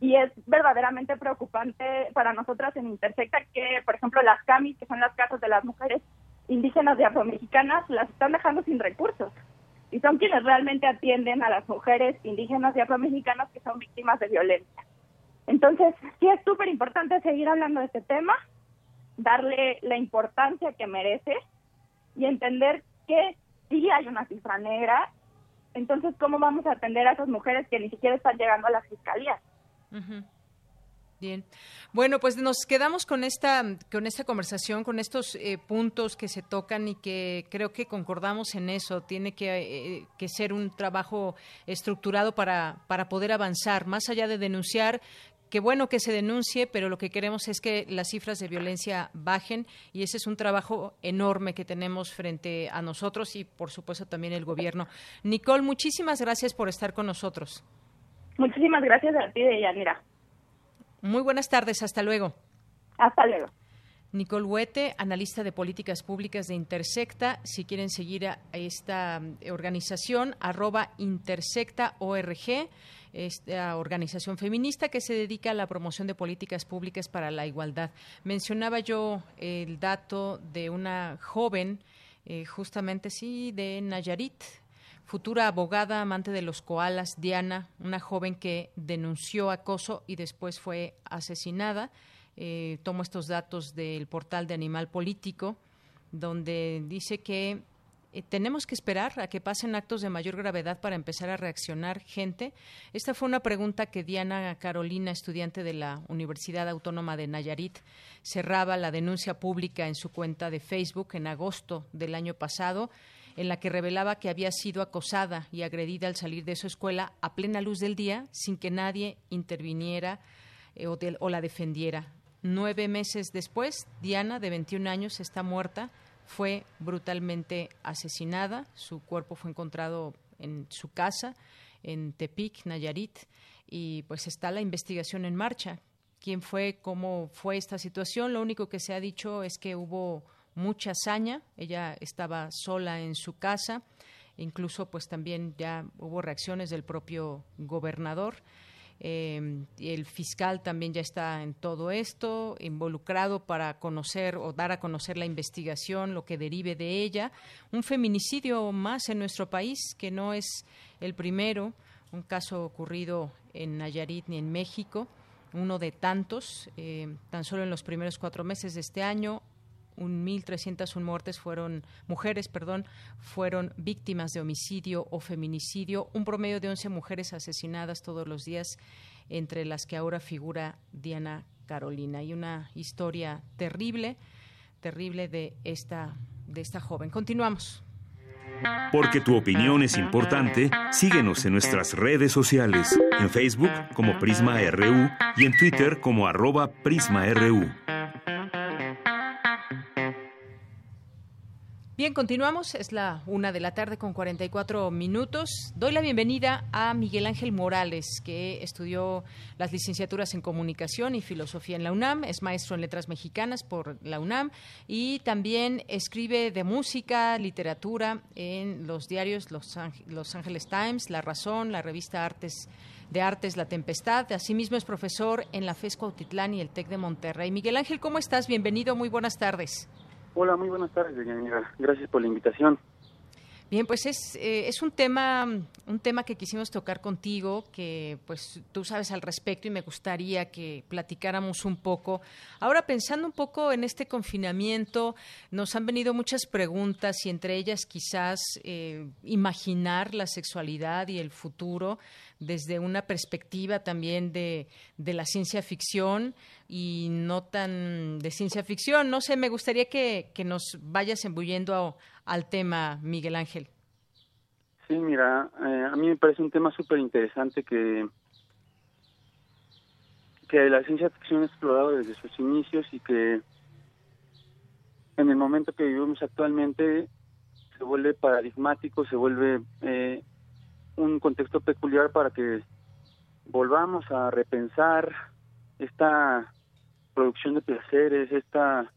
Y es verdaderamente preocupante para nosotras en Intersecta que, por ejemplo, las CAMIS, que son las casas de las mujeres indígenas y afromexicanas, las están dejando sin recursos. Y son quienes realmente atienden a las mujeres indígenas y afromexicanas que son víctimas de violencia. Entonces, sí es súper importante seguir hablando de este tema, darle la importancia que merece y entender que sí hay una cifra negra. Entonces, ¿cómo vamos a atender a esas mujeres que ni siquiera están llegando a las fiscalías? Bien. Bueno, pues nos quedamos con esta, con esta conversación, con estos eh, puntos que se tocan y que creo que concordamos en eso. Tiene que, eh, que ser un trabajo estructurado para, para poder avanzar, más allá de denunciar Qué bueno que se denuncie, pero lo que queremos es que las cifras de violencia bajen y ese es un trabajo enorme que tenemos frente a nosotros y, por supuesto, también el gobierno. Nicole, muchísimas gracias por estar con nosotros. Muchísimas gracias a ti, Deyanira. Muy buenas tardes, hasta luego. Hasta luego. Nicole Huete, analista de políticas públicas de Intersecta. Si quieren seguir a esta organización, arroba intersecta.org esta organización feminista que se dedica a la promoción de políticas públicas para la igualdad. Mencionaba yo el dato de una joven, eh, justamente sí, de Nayarit, futura abogada, amante de los koalas, Diana, una joven que denunció acoso y después fue asesinada. Eh, tomo estos datos del portal de Animal Político, donde dice que eh, tenemos que esperar a que pasen actos de mayor gravedad para empezar a reaccionar gente. Esta fue una pregunta que Diana Carolina, estudiante de la Universidad Autónoma de Nayarit, cerraba la denuncia pública en su cuenta de Facebook en agosto del año pasado en la que revelaba que había sido acosada y agredida al salir de su escuela a plena luz del día sin que nadie interviniera eh, o la defendiera. Nueve meses después, Diana, de 21 años, está muerta fue brutalmente asesinada. Su cuerpo fue encontrado en su casa, en Tepic, Nayarit, y pues está la investigación en marcha. ¿Quién fue? ¿Cómo fue esta situación? Lo único que se ha dicho es que hubo mucha hazaña. Ella estaba sola en su casa. Incluso, pues también ya hubo reacciones del propio gobernador. Eh, el fiscal también ya está en todo esto, involucrado para conocer o dar a conocer la investigación, lo que derive de ella. Un feminicidio más en nuestro país, que no es el primero, un caso ocurrido en Nayarit ni en México, uno de tantos, eh, tan solo en los primeros cuatro meses de este año 1.301 muertes fueron, mujeres, perdón, fueron víctimas de homicidio o feminicidio, un promedio de 11 mujeres asesinadas todos los días, entre las que ahora figura Diana Carolina. Y una historia terrible, terrible de esta, de esta joven. Continuamos. Porque tu opinión es importante, síguenos en nuestras redes sociales, en Facebook como Prisma RU y en Twitter como arroba PrismaRU. Bien, continuamos. Es la una de la tarde con 44 minutos. Doy la bienvenida a Miguel Ángel Morales, que estudió las licenciaturas en Comunicación y Filosofía en la UNAM. Es maestro en Letras Mexicanas por la UNAM y también escribe de música, literatura en los diarios Los, los Angeles Times, La Razón, la revista Artes de Artes La Tempestad. Asimismo es profesor en la FES Cuautitlán y el TEC de Monterrey. Miguel Ángel, ¿cómo estás? Bienvenido, muy buenas tardes. Hola, muy buenas tardes, Gracias por la invitación. Bien, pues es, eh, es un tema un tema que quisimos tocar contigo, que pues tú sabes al respecto y me gustaría que platicáramos un poco. Ahora pensando un poco en este confinamiento, nos han venido muchas preguntas y entre ellas quizás eh, imaginar la sexualidad y el futuro desde una perspectiva también de, de la ciencia ficción y no tan de ciencia ficción. No sé, me gustaría que, que nos vayas embuyendo al tema, Miguel Ángel. Sí, mira, eh, a mí me parece un tema súper interesante que, que la ciencia ficción ha explorado desde sus inicios y que en el momento que vivimos actualmente se vuelve paradigmático, se vuelve eh, un contexto peculiar para que volvamos a repensar esta producción de placeres, esta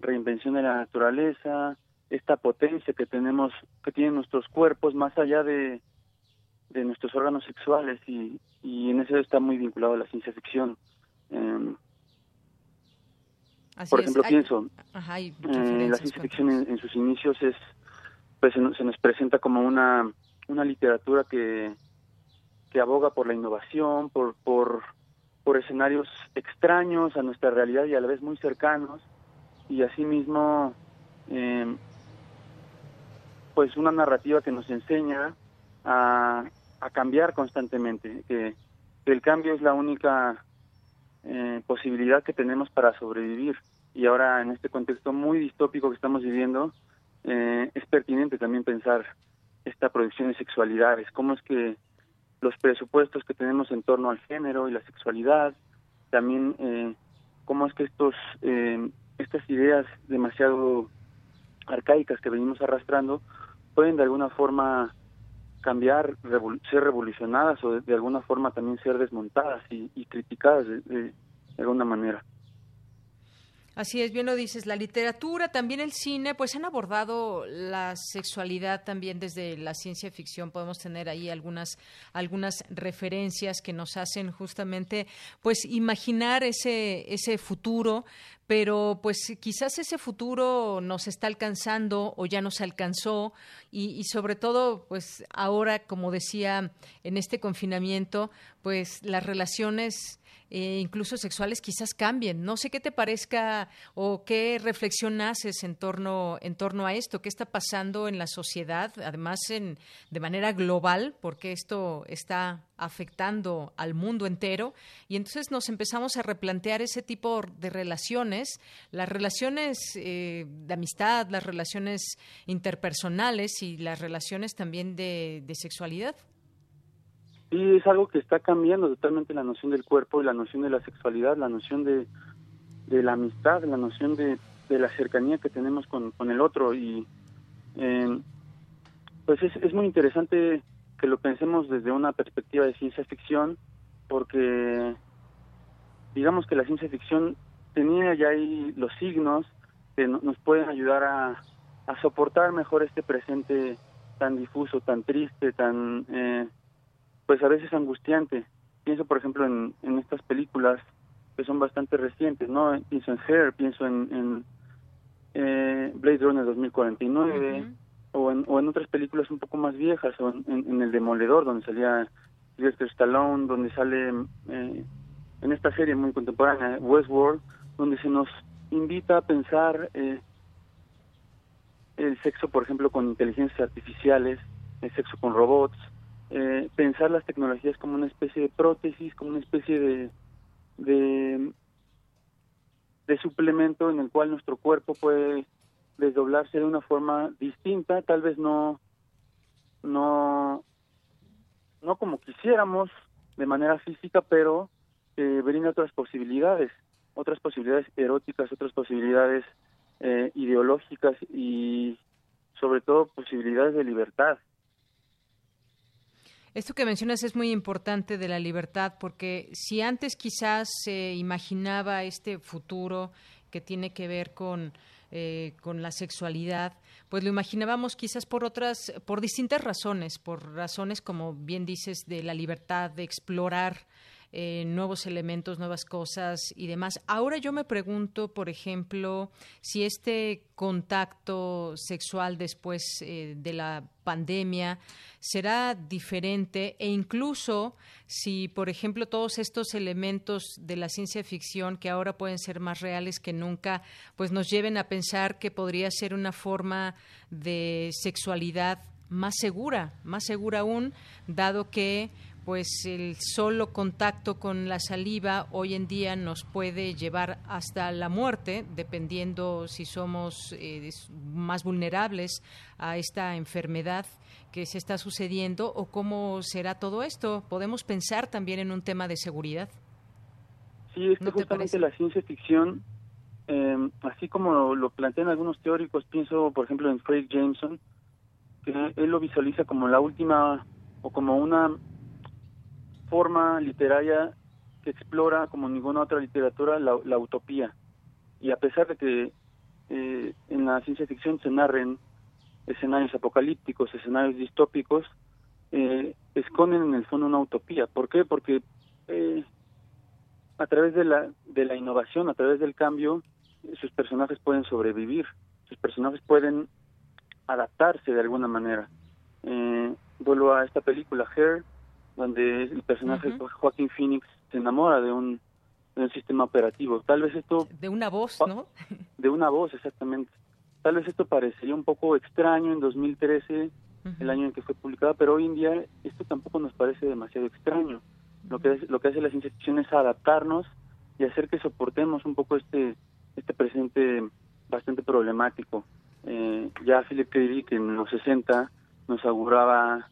reinvención de la naturaleza, esta potencia que tenemos, que tienen nuestros cuerpos más allá de, de nuestros órganos sexuales y, y en eso está muy vinculado a la ciencia ficción. Em, por ejemplo, pienso, eh, la ciencia ficción en, sus inicios es, pues se nos, presenta como una, una literatura que, que aboga por la innovación, por, por, escenarios extraños a nuestra realidad y a la vez muy cercanos, y asimismo eh, pues una narrativa que nos enseña a, cambiar constantemente, que, el cambio es la única eh, posibilidad que tenemos para sobrevivir. Y ahora en este contexto muy distópico que estamos viviendo, eh, es pertinente también pensar esta producción de sexualidades, cómo es que los presupuestos que tenemos en torno al género y la sexualidad, también eh, cómo es que estos estas ideas demasiado arcaicas que venimos arrastrando pueden de alguna forma cambiar, ser revolucionadas o de, alguna forma también ser desmontadas y, criticadas de, alguna manera. Así es, bien lo dices, la literatura, también el cine, pues han abordado la sexualidad también desde la ciencia ficción. Podemos tener ahí algunas, algunas referencias que nos hacen justamente pues imaginar ese, ese futuro, pero pues quizás ese futuro nos está alcanzando o ya nos alcanzó y, y, sobre todo pues ahora como decía en este confinamiento pues las relaciones eh, incluso sexuales, quizás cambien. No sé qué te parezca o qué reflexión haces en torno, en torno a esto, qué está pasando en la sociedad, además en, de manera global, porque esto está afectando al mundo entero. Y entonces nos empezamos a replantear ese tipo de relaciones, las relaciones eh, de amistad, las relaciones interpersonales y las relaciones también de sexualidad. Sí, es algo que está cambiando totalmente la noción del cuerpo y la noción de la sexualidad, la noción de, la amistad, la noción de, la cercanía que tenemos con, el otro. Y eh, pues es, es muy interesante que lo pensemos desde una perspectiva de ciencia ficción, porque digamos que la ciencia ficción tenía ya ahí los signos que nos pueden ayudar a, a soportar mejor este presente tan difuso, tan triste, tan eh, pues a veces angustiante. Pienso, por ejemplo, en, en estas películas que son bastante recientes, ¿no? Pienso en Hair, pienso en, en eh, Blade Runner 2049, o, en, o en otras películas un poco más viejas, o en, El Demoledor, donde salía Sylvester Stallone, donde sale eh, en esta serie muy contemporánea, Westworld, donde se nos invita a pensar eh, el sexo, por ejemplo, con inteligencias artificiales, el sexo con robots, eh, pensar las tecnologías como una especie de prótesis, como una especie de, de, suplemento en el cual nuestro cuerpo puede desdoblarse de una forma distinta, tal vez no, no, no como quisiéramos de manera física, pero eh, brinda otras posibilidades, otras posibilidades eróticas, otras posibilidades eh, ideológicas y sobre todo posibilidades de libertad. Esto que mencionas es muy importante de la libertad, porque si antes quizás se imaginaba este futuro que tiene que ver con, eh, con la sexualidad, pues lo imaginábamos quizás por otras, por distintas razones, por razones como bien dices de la libertad de explorar eh, nuevos elementos, nuevas cosas y demás. Ahora yo me pregunto, por ejemplo, si este contacto sexual después eh, de la pandemia será diferente e incluso si, por ejemplo, todos estos elementos de la ciencia ficción que ahora pueden ser más reales que nunca, pues nos lleven a pensar que podría ser una forma de sexualidad más segura, más segura aún, dado que pues el solo contacto con la saliva hoy en día nos puede llevar hasta la muerte, dependiendo si somos eh, más vulnerables a esta enfermedad que se está sucediendo o cómo será todo esto. Podemos pensar también en un tema de seguridad. Sí, es que justamente la ciencia ficción, em, así como lo plantean algunos teóricos, pienso por ejemplo en Craig Jameson, que él lo visualiza como la última o como una forma literaria que explora como ninguna otra literatura la, utopía. Y a pesar de que eh, en la ciencia ficción se narren escenarios apocalípticos, escenarios distópicos, eh, esconden en el fondo una utopía. ¿Por qué? Porque eh, a través de la, de la innovación, a través del cambio, sus personajes pueden sobrevivir, sus personajes pueden adaptarse de alguna manera. Eh, vuelvo a esta película, Hair, donde el personaje de Joaquín Phoenix se enamora de un, de un sistema operativo. Tal vez esto... De una voz, ¿no? De una voz, exactamente. Tal vez esto parecería un poco extraño en 2013, el año en que fue publicada, pero hoy en día esto tampoco nos parece demasiado extraño. Lo que, lo que hace la ciencia ficción es adaptarnos y hacer que soportemos un poco este, este presente bastante problemático. Eh, ya Philip K. Dick en los 60 nos auguraba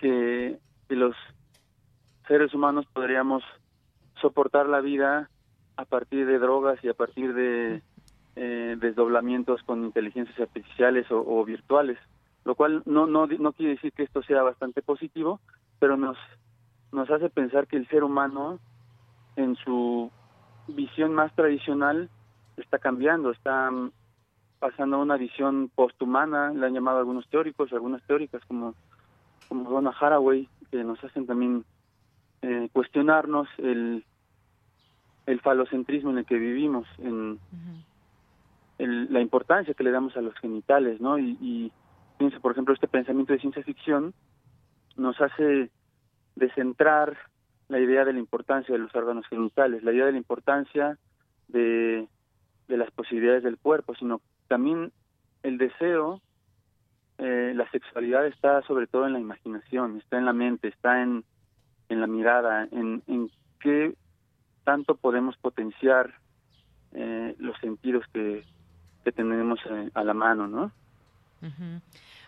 que, los seres humanos podríamos soportar la vida a partir de drogas y a partir de eh, desdoblamientos con inteligencias artificiales o, virtuales, lo cual no, no, no quiere decir que esto sea bastante positivo, pero nos, nos hace pensar que el ser humano en su visión más tradicional está cambiando, está pasando a una visión posthumana, le han llamado algunos teóricos, algunas teóricas como como Donna Haraway, que nos hacen también eh, cuestionarnos el, el falocentrismo en el que vivimos, en la importancia que le damos a los genitales, ¿no? Y, y pienso, por ejemplo, este pensamiento de ciencia ficción nos hace descentrar la idea de la importancia de los órganos genitales, la idea de la importancia de, de las posibilidades del cuerpo, sino también el deseo eh, la sexualidad está sobre todo en la imaginación, está en la mente, está en, en la mirada, en, en qué tanto podemos potenciar eh, los sentidos que, que tenemos eh, a la mano, ¿no?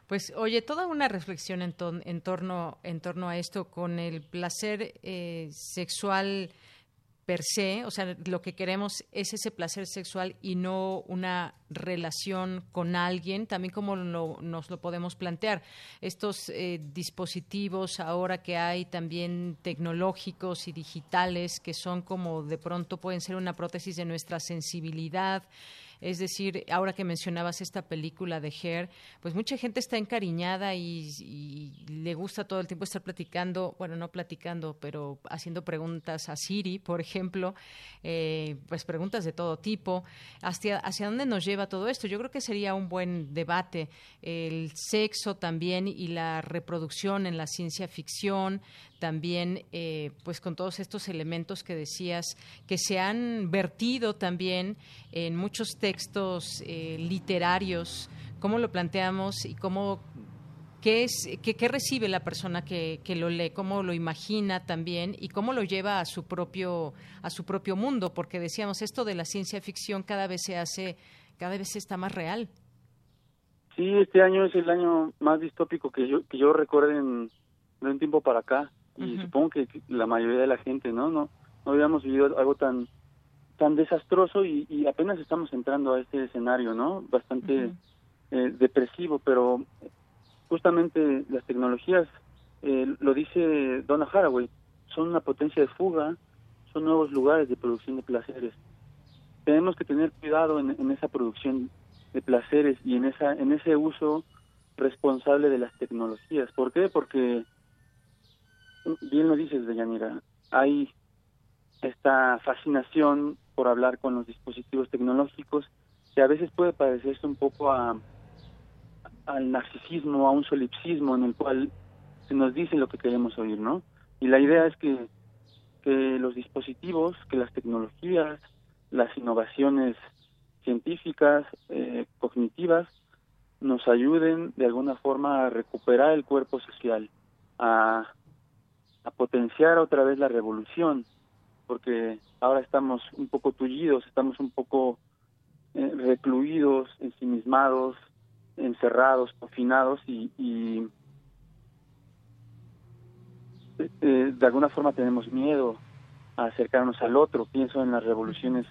Pues oye, toda una reflexión en, en, torno, en torno a esto con el placer sexual per se, o sea, lo que queremos es ese placer sexual y no una relación con alguien, también como nos lo podemos plantear. Estos eh, dispositivos ahora que hay también tecnológicos y digitales que son como de pronto pueden ser una prótesis de nuestra sensibilidad, es decir, ahora que mencionabas esta película de Hair, pues mucha gente está encariñada y, le gusta todo el tiempo estar platicando, bueno, no platicando, pero haciendo preguntas a Siri, por ejemplo, eh, pues preguntas de todo tipo. Hacia, ¿Hacia dónde nos lleva todo esto? Yo creo que sería un buen debate. El sexo también y la reproducción en la ciencia ficción, también eh, pues con todos estos elementos que decías que se han vertido también en muchos textos eh, literarios cómo lo planteamos y cómo qué es qué, recibe la persona que, que, lo lee cómo lo imagina también y cómo lo lleva a su propio a su propio mundo porque decíamos esto de la ciencia ficción cada vez se hace cada vez está más real. Sí este año es el año más distópico que yo que yo recuerdo en, un tiempo para acá y supongo que la mayoría de la gente no no no habíamos vivido algo tan tan desastroso y, apenas estamos entrando a este escenario no bastante eh, depresivo, pero justamente las tecnologías, eh, lo dice Donna Haraway, son una potencia de fuga, son nuevos lugares de producción de placeres. Tenemos que tener cuidado en, en esa producción de placeres y en esa en ese uso responsable de las tecnologías. ¿Por qué? Porque bien lo dices, Deyanira, hay esta fascinación por hablar con los dispositivos tecnológicos que a veces puede parecerse un poco a, al narcisismo, a un solipsismo en el cual se nos dice lo que queremos oír, ¿no? Y la idea es que, que los dispositivos, que las tecnologías, las innovaciones científicas, eh, cognitivas, nos ayuden de alguna forma a recuperar el cuerpo social, a, a potenciar otra vez la revolución, porque ahora estamos un poco tullidos, estamos un poco eh, recluidos, ensimismados, encerrados, confinados y, y eh, de alguna forma tenemos miedo a acercarnos al otro. Pienso en las revoluciones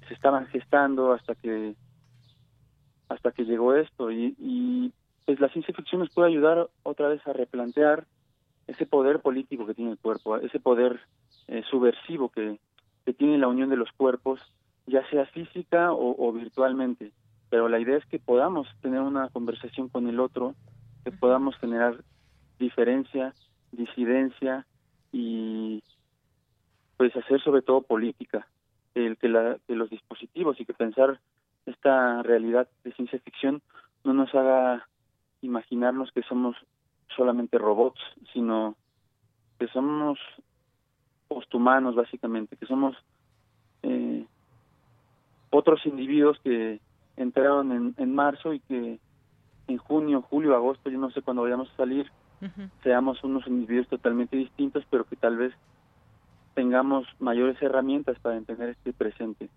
que se estaban gestando hasta que hasta que llegó esto y, y pues la ciencia ficción nos puede ayudar otra vez a replantear ese poder político que tiene el cuerpo, ese poder eh, subversivo que, que tiene la unión de los cuerpos, ya sea física o, o, virtualmente. Pero la idea es que podamos tener una conversación con el otro, que podamos generar diferencia, disidencia y pues hacer sobre todo política, el que, la, que los dispositivos y que pensar esta realidad de ciencia ficción no nos haga imaginarnos que somos solamente robots, sino que somos posthumanos básicamente, que somos eh, otros individuos que entraron en, en marzo y que en junio, julio, agosto, yo no sé cuándo vayamos a salir, uh -huh. seamos unos individuos totalmente distintos, pero que tal vez tengamos mayores herramientas para entender este presente.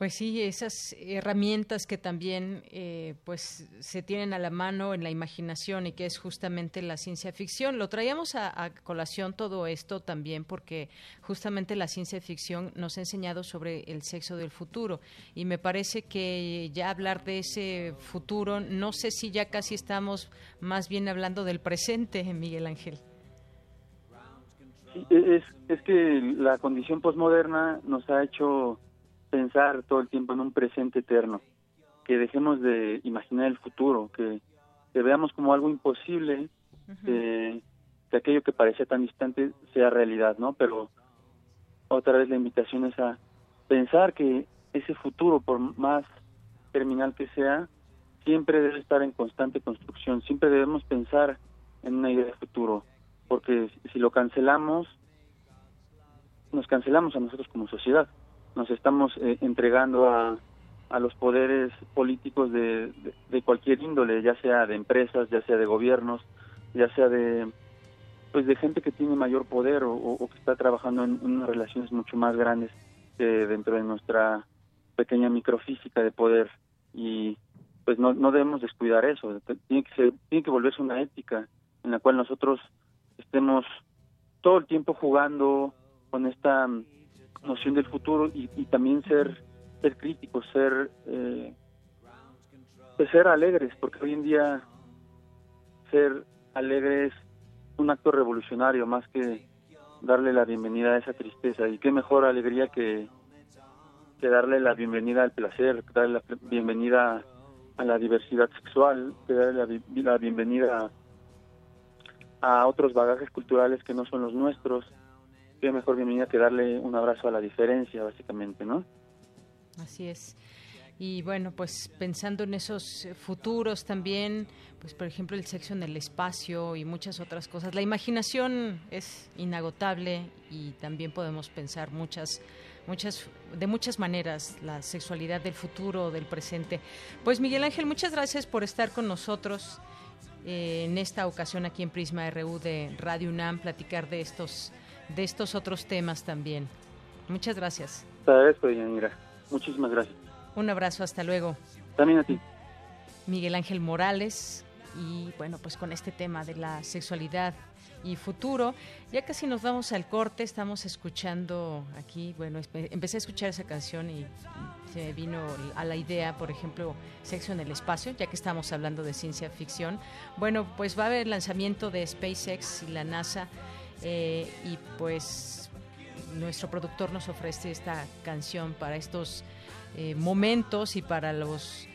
Pues sí, esas herramientas que también eh, pues se tienen a la mano en la imaginación y que es justamente la ciencia ficción. Lo traíamos a, a, colación todo esto también porque justamente la ciencia ficción nos ha enseñado sobre el sexo del futuro y me parece que ya hablar de ese futuro, no sé si ya casi estamos más bien hablando del presente, Miguel Ángel. Sí, es, es que la condición posmoderna nos ha hecho pensar todo el tiempo en un presente eterno, que dejemos de imaginar el futuro, que, que veamos como algo imposible uh -huh. que, que, aquello que parecía tan distante sea realidad, ¿no? Pero otra vez la invitación es a pensar que ese futuro, por más terminal que sea, siempre debe estar en constante construcción, siempre debemos pensar en una idea de futuro, porque si lo cancelamos, nos cancelamos a nosotros como sociedad nos estamos eh, entregando a, a los poderes políticos de, de, cualquier índole, ya sea de empresas, ya sea de gobiernos, ya sea de pues de gente que tiene mayor poder o, que está trabajando en, en, unas relaciones mucho más grandes que dentro de nuestra pequeña microfísica de poder. Y pues no, no debemos descuidar eso, tiene que ser, tiene que volverse una ética en la cual nosotros estemos todo el tiempo jugando con esta noción del futuro y, y también ser ser críticos, ser eh, pues ser alegres, porque hoy en día ser alegre es un acto revolucionario más que darle la bienvenida a esa tristeza. Y qué mejor alegría que que darle la bienvenida al placer, darle la bienvenida a la diversidad sexual, darle la, bienvenida a otros bagajes culturales que no son los nuestros, mejor bienvenida que darle un abrazo a la diferencia, básicamente, ¿no? Así es. Y bueno, pues pensando en esos futuros también, pues por ejemplo el sexo en el espacio y muchas otras cosas. La imaginación es inagotable y también podemos pensar muchas muchas de muchas maneras la sexualidad del futuro, del presente. Pues Miguel Ángel, muchas gracias por estar con nosotros eh, en esta ocasión aquí en Prisma RU de Radio UNAM platicar de estos de estos otros temas también. Muchas gracias. Te agradezco, Yanira. Muchísimas gracias. Un abrazo, hasta luego. También a ti. Miguel Ángel Morales, y bueno, pues con este tema de la sexualidad y futuro. Ya casi nos vamos al corte, estamos escuchando aquí, bueno, empecé a escuchar esa canción y se me vino a la idea, por ejemplo, Sexo en el Espacio, ya que estamos hablando de ciencia ficción. Bueno, pues va a haber lanzamiento de SpaceX y la NASA eh, y pues nuestro productor nos ofrece esta canción para estos eh, momentos y para los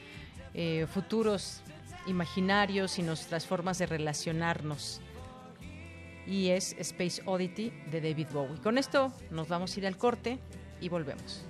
eh, futuros imaginarios y nuestras formas de relacionarnos. Y es Space Oddity de David Bowie. Con esto nos vamos a ir al corte y volvemos.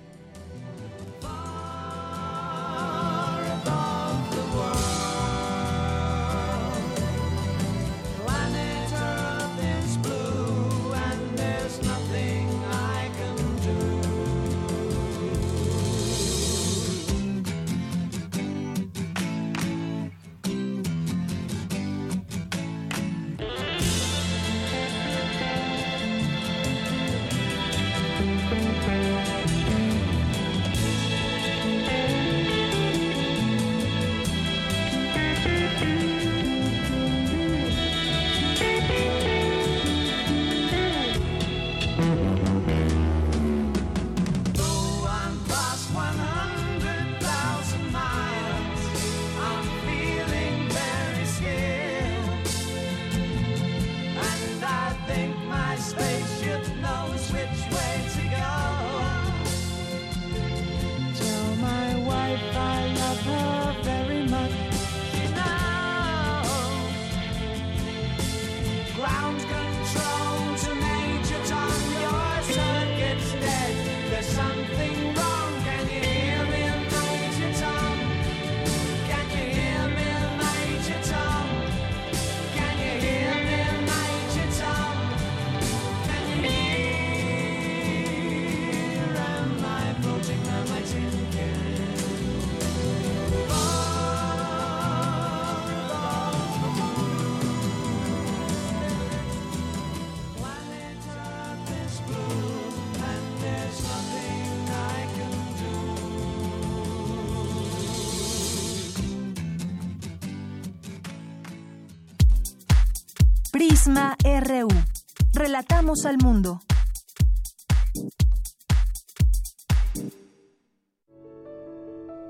Relatamos al mundo.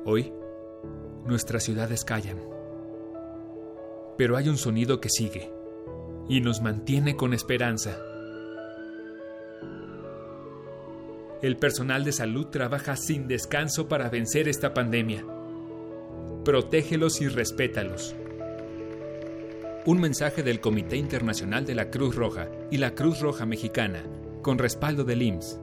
Hoy, nuestras ciudades callan. Pero hay un sonido que sigue y nos mantiene con esperanza. El personal de salud trabaja sin descanso para vencer esta pandemia. Protégelos y respétalos. Un mensaje del Comité Internacional de la Cruz Roja y la Cruz Roja Mexicana, con respaldo del IMSS.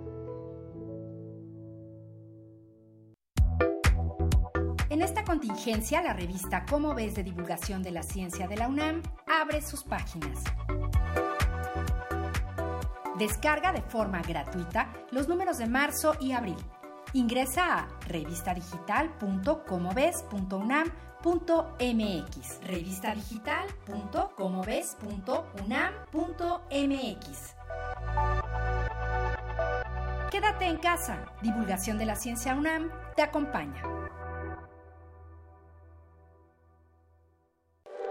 En esta contingencia, la revista Cómo ves de divulgación de la ciencia de la UNAM abre sus páginas. Descarga de forma gratuita los números de marzo y abril. Ingresa a revistadigital.comoves.unam.com .mx revistadigital.comoves.unam.mx Quédate en casa. Divulgación de la ciencia UNAM te acompaña.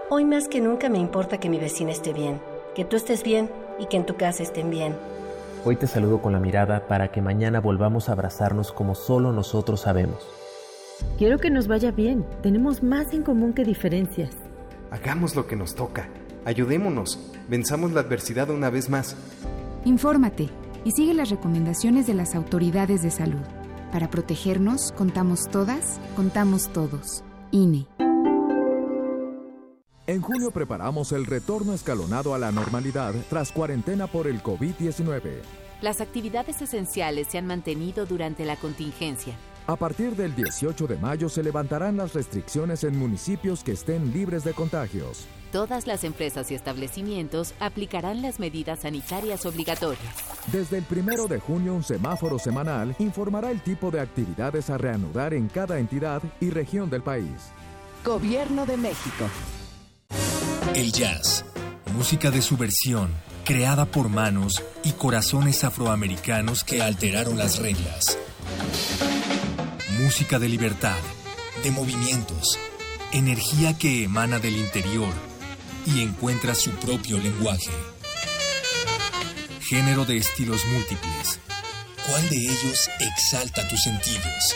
Hoy más que nunca me importa que mi vecina esté bien, que tú estés bien y que en tu casa estén bien. Hoy te saludo con la mirada para que mañana volvamos a abrazarnos como solo nosotros sabemos. Quiero que nos vaya bien. Tenemos más en común que diferencias. Hagamos lo que nos toca. Ayudémonos. Venzamos la adversidad una vez más. Infórmate y sigue las recomendaciones de las autoridades de salud. Para protegernos, contamos todas, contamos todos. INE. En junio preparamos el retorno escalonado a la normalidad tras cuarentena por el COVID-19. Las actividades esenciales se han mantenido durante la contingencia a partir del 18 de mayo se levantarán las restricciones en municipios que estén libres de contagios. Todas las empresas y establecimientos aplicarán las medidas sanitarias obligatorias. Desde el primero de junio, un semáforo semanal informará el tipo de actividades a reanudar en cada entidad y región del país. Gobierno de México. El jazz, música de subversión, creada por manos y corazones afroamericanos que alteraron las reglas Música de libertad, de movimientos, energía que emana del interior y encuentra su propio lenguaje. Género de estilos múltiples. ¿Cuál de ellos exalta tus sentidos?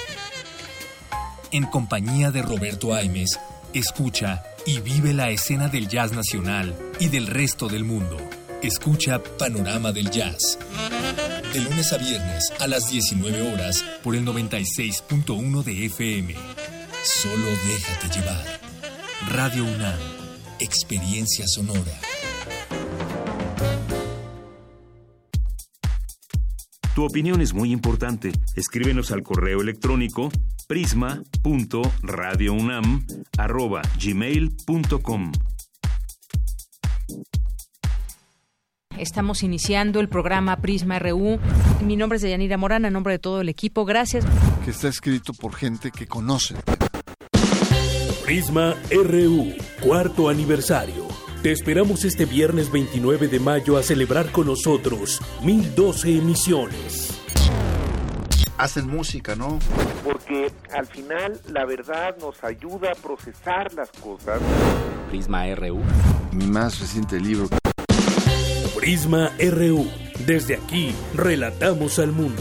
En compañía de Roberto Aimes, escucha y vive la escena del jazz nacional y del resto del mundo. Escucha Panorama del Jazz. De lunes a viernes a las 19 horas por el 96.1 de FM. Solo déjate llevar. Radio UNAM. Experiencia sonora. Tu opinión es muy importante. Escríbenos al correo electrónico prisma.radiounam@gmail.com. Estamos iniciando el programa Prisma RU. Mi nombre es Deyanira Morán, a nombre de todo el equipo. Gracias. Que está escrito por gente que conoce. Prisma RU, cuarto aniversario. Te esperamos este viernes 29 de mayo a celebrar con nosotros 1012 emisiones. Hacen música, ¿no? Porque al final la verdad nos ayuda a procesar las cosas. Prisma RU. Mi más reciente libro. Prisma RU. Desde aquí, relatamos al mundo.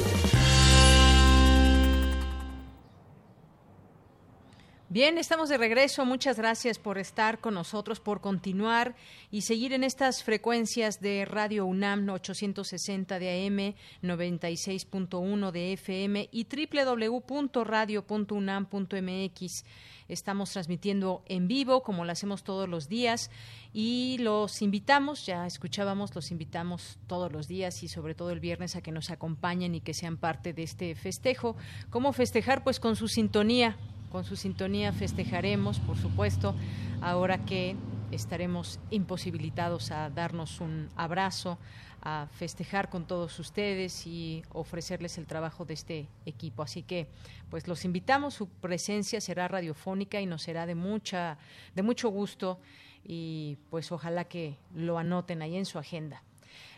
Bien, estamos de regreso. Muchas gracias por estar con nosotros, por continuar y seguir en estas frecuencias de Radio UNAM 860 de AM, 96.1 de FM y www.radio.unam.mx. Estamos transmitiendo en vivo, como lo hacemos todos los días, y los invitamos, ya escuchábamos, los invitamos todos los días y sobre todo el viernes a que nos acompañen y que sean parte de este festejo. ¿Cómo festejar? Pues con su sintonía. Con su sintonía festejaremos, por supuesto, ahora que estaremos imposibilitados a darnos un abrazo, a festejar con todos ustedes y ofrecerles el trabajo de este equipo. Así que, pues los invitamos, su presencia será radiofónica y nos será de mucha, de mucho gusto y pues ojalá que lo anoten ahí en su agenda.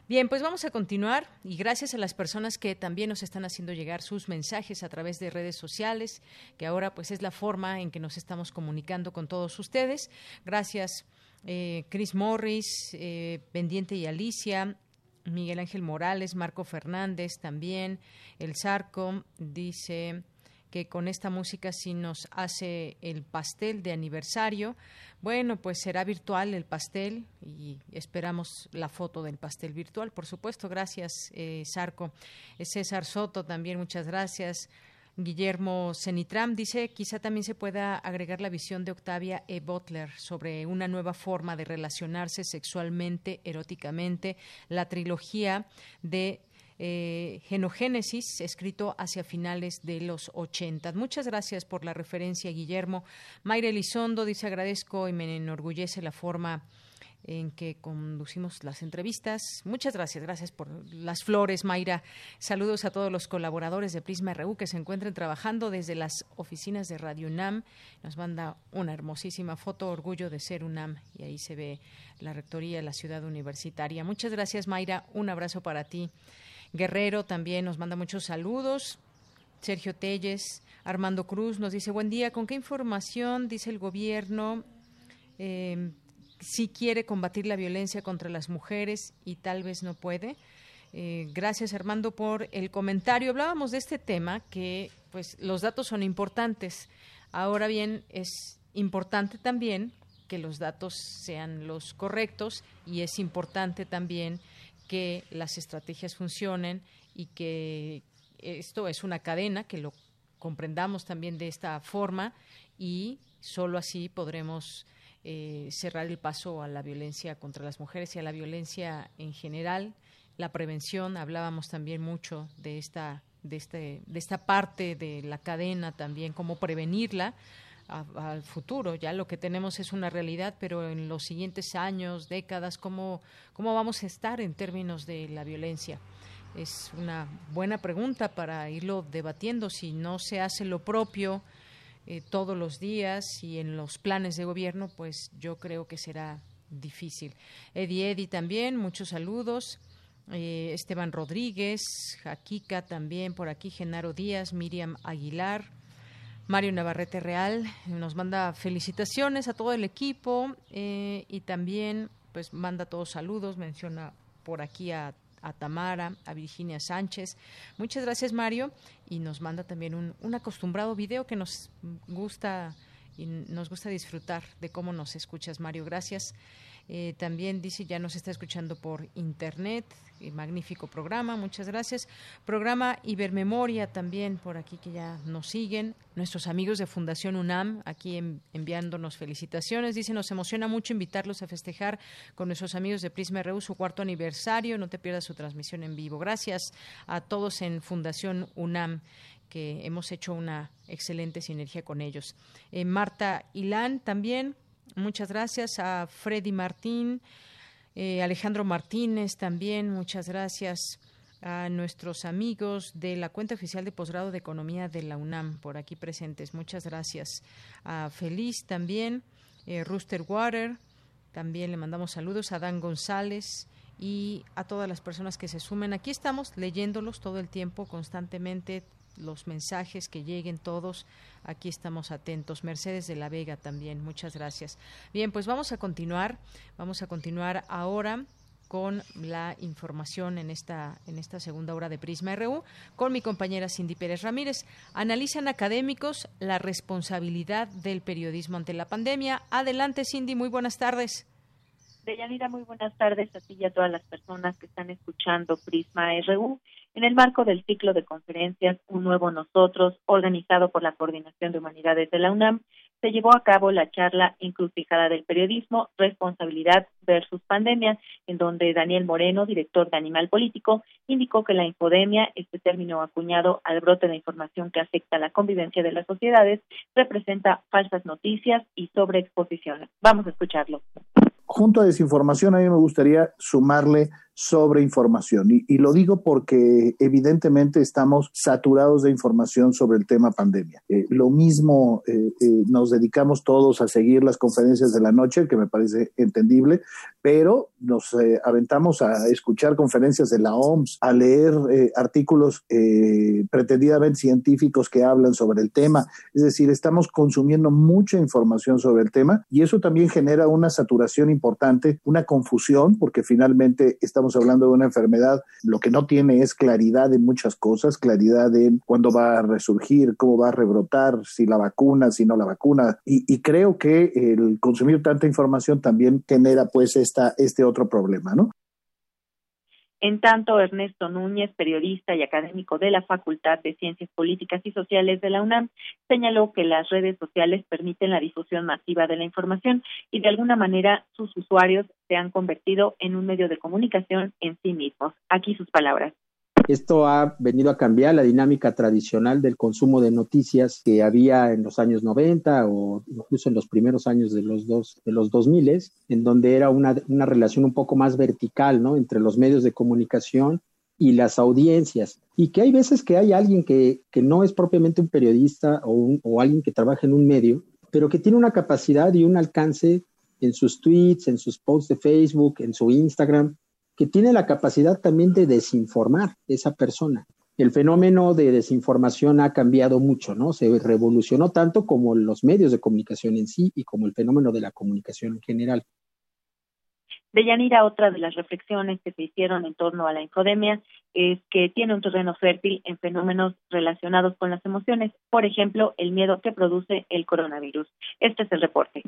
Bien, pues vamos a continuar y gracias a las personas que también nos están haciendo llegar sus mensajes a través de redes sociales, que ahora pues es la forma en que nos estamos comunicando con todos ustedes. Gracias. Eh, Chris Morris, eh, Pendiente y Alicia, Miguel Ángel Morales, Marco Fernández también, El Zarco dice que con esta música sí nos hace el pastel de aniversario. Bueno, pues será virtual el pastel y esperamos la foto del pastel virtual, por supuesto. Gracias, eh, Sarco. César Soto también, muchas gracias. Guillermo Cenitram dice, quizá también se pueda agregar la visión de Octavia E. Butler sobre una nueva forma de relacionarse sexualmente, eróticamente, la trilogía de eh, Genogénesis, escrito hacia finales de los 80. Muchas gracias por la referencia, Guillermo. Mayra Elizondo dice, agradezco y me enorgullece la forma en que conducimos las entrevistas. Muchas gracias, gracias por las flores, Mayra. Saludos a todos los colaboradores de Prisma RU que se encuentren trabajando desde las oficinas de Radio UNAM. Nos manda una hermosísima foto, orgullo de ser UNAM, y ahí se ve la rectoría la ciudad universitaria. Muchas gracias, Mayra. Un abrazo para ti. Guerrero también nos manda muchos saludos. Sergio Telles, Armando Cruz nos dice, buen día, ¿con qué información dice el gobierno eh, si quiere combatir la violencia contra las mujeres y tal vez no puede? Eh, gracias Armando por el comentario. Hablábamos de este tema que pues los datos son importantes. Ahora bien, es importante también que los datos sean los correctos y es importante también que las estrategias funcionen y que esto es una cadena, que lo comprendamos también de esta forma y solo así podremos eh, cerrar el paso a la violencia contra las mujeres y a la violencia en general. La prevención, hablábamos también mucho de esta, de este, de esta parte de la cadena también, cómo prevenirla al futuro. Ya lo que tenemos es una realidad, pero en los siguientes años, décadas, ¿cómo, cómo vamos a estar en términos de la violencia? Es una buena pregunta para irlo debatiendo. Si no se hace lo propio eh, todos los días y en los planes de gobierno, pues yo creo que será difícil. Eddie Eddie también, muchos saludos. Eh, Esteban Rodríguez, Jaquica también por aquí, Genaro Díaz, Miriam Aguilar, Mario Navarrete Real nos manda felicitaciones a todo el equipo eh, y también pues manda todos saludos, menciona por aquí a, Tamara, a Virginia Sánchez. Muchas gracias Mario y nos manda también un, un acostumbrado video que nos gusta y nos gusta disfrutar de cómo nos escuchas Mario. Gracias. Eh, también dice ya nos está escuchando por internet. magnífico programa, muchas gracias. Programa Ibermemoria también por aquí que ya nos siguen. Nuestros amigos de Fundación UNAM aquí enviándonos felicitaciones. Dice, nos emociona mucho invitarlos a festejar con nuestros amigos de Prisma RU su cuarto aniversario. No te pierdas su transmisión en vivo. Gracias a todos en Fundación UNAM que hemos hecho una excelente sinergia con ellos. Eh, Marta Ilán también, Muchas gracias a Freddy Martín, eh, Alejandro Martínez también, muchas gracias a nuestros amigos de la cuenta oficial de posgrado de Economía de la UNAM por aquí presentes. Muchas gracias. A Feliz también, eh, Rooster Water, también le mandamos saludos a Dan González y a todas las personas que se sumen. Aquí estamos leyéndolos todo el tiempo, constantemente, los mensajes que lleguen todos. Aquí estamos atentos. Mercedes de la Vega también. Muchas gracias. Bien, pues vamos a continuar. Vamos a continuar ahora con la información en esta, en esta segunda hora de Prisma RU con mi compañera Cindy Pérez Ramírez. Analizan académicos la responsabilidad del periodismo ante la pandemia. Adelante, Cindy, muy buenas tardes. Deyanira, muy buenas tardes a ti y a todas las personas que están escuchando Prisma RU en el marco del ciclo de conferencias Un Nuevo Nosotros, organizado por la Coordinación de Humanidades de la UNAM, se llevó a cabo la charla Encrucijada del Periodismo, Responsabilidad versus Pandemia, en donde Daniel Moreno, director de Animal Político, indicó que la infodemia, este término acuñado al brote de información que afecta la convivencia de las sociedades, representa falsas noticias y sobreexposiciones. Vamos a escucharlo. Junto a desinformación, a mí me gustaría sumarle sobre información. Y, lo digo porque evidentemente estamos saturados de información sobre el tema pandemia. Eh, lo mismo eh, eh, nos dedicamos todos a seguir las conferencias de la noche, que me parece entendible, pero nos aventamos a escuchar conferencias de la OMS, a leer artículos pretendidamente científicos que hablan sobre el tema. Es decir, estamos consumiendo mucha información sobre el tema y eso también genera una saturación importante, una confusión, porque finalmente estamos hablando de una enfermedad, lo que no tiene es claridad en muchas cosas, claridad en cuándo va a resurgir, cómo va a rebrotar, si la vacuna, si no la vacuna. Y, creo que el consumir tanta información también genera pues esta, este otro problema, ¿no? En tanto, Ernesto Núñez, periodista y académico de la Facultad de Ciencias Políticas y Sociales de la UNAM, señaló que las redes sociales permiten la difusión masiva de la información y de alguna manera sus usuarios se han convertido en un medio de comunicación en sí mismos. Aquí sus palabras. Esto ha venido a cambiar la dinámica tradicional del consumo de noticias que había en los años 90 o incluso en los primeros años de los, dos, de los 2000, en donde era una, una relación un poco más vertical ¿no? entre los medios de comunicación y las audiencias. Y que hay veces que hay alguien que, que no es propiamente un periodista o, o alguien que trabaja en un medio, pero que tiene una capacidad y un alcance en sus tweets, en sus posts de Facebook, en su Instagram, que tiene la capacidad también de desinformar esa persona. El fenómeno de desinformación ha cambiado mucho, ¿no? Se revolucionó tanto como los medios de comunicación en sí y como el fenómeno de la comunicación en general. De Yanira, otra de las reflexiones que se hicieron en torno a la infodemia es que tiene un terreno fértil en fenómenos relacionados con las emociones, por ejemplo, el miedo que produce el coronavirus. Este es el reporte.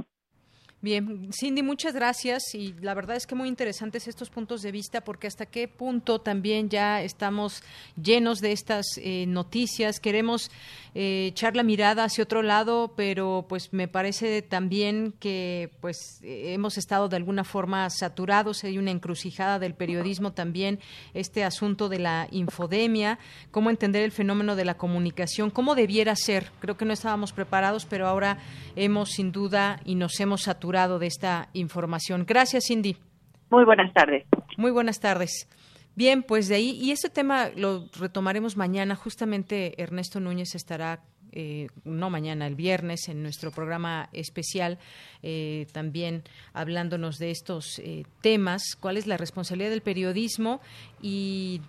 Bien, Cindy, muchas gracias y la verdad es que muy interesantes estos puntos de vista porque hasta qué punto también ya estamos llenos de estas eh, noticias, queremos eh, echar la mirada hacia otro lado, pero pues me parece también que pues eh, hemos estado de alguna forma saturados, hay una encrucijada del periodismo también, este asunto de la infodemia, cómo entender el fenómeno de la comunicación, cómo debiera ser, creo que no estábamos preparados, pero ahora hemos sin duda y nos hemos saturado de esta información. Gracias, Cindy. Muy buenas tardes. Muy buenas tardes. Bien, pues de ahí, y este tema lo retomaremos mañana. Justamente Ernesto Núñez estará eh, no mañana, el viernes, en nuestro programa especial, eh, también hablándonos de estos eh, temas, cuál es la responsabilidad del periodismo y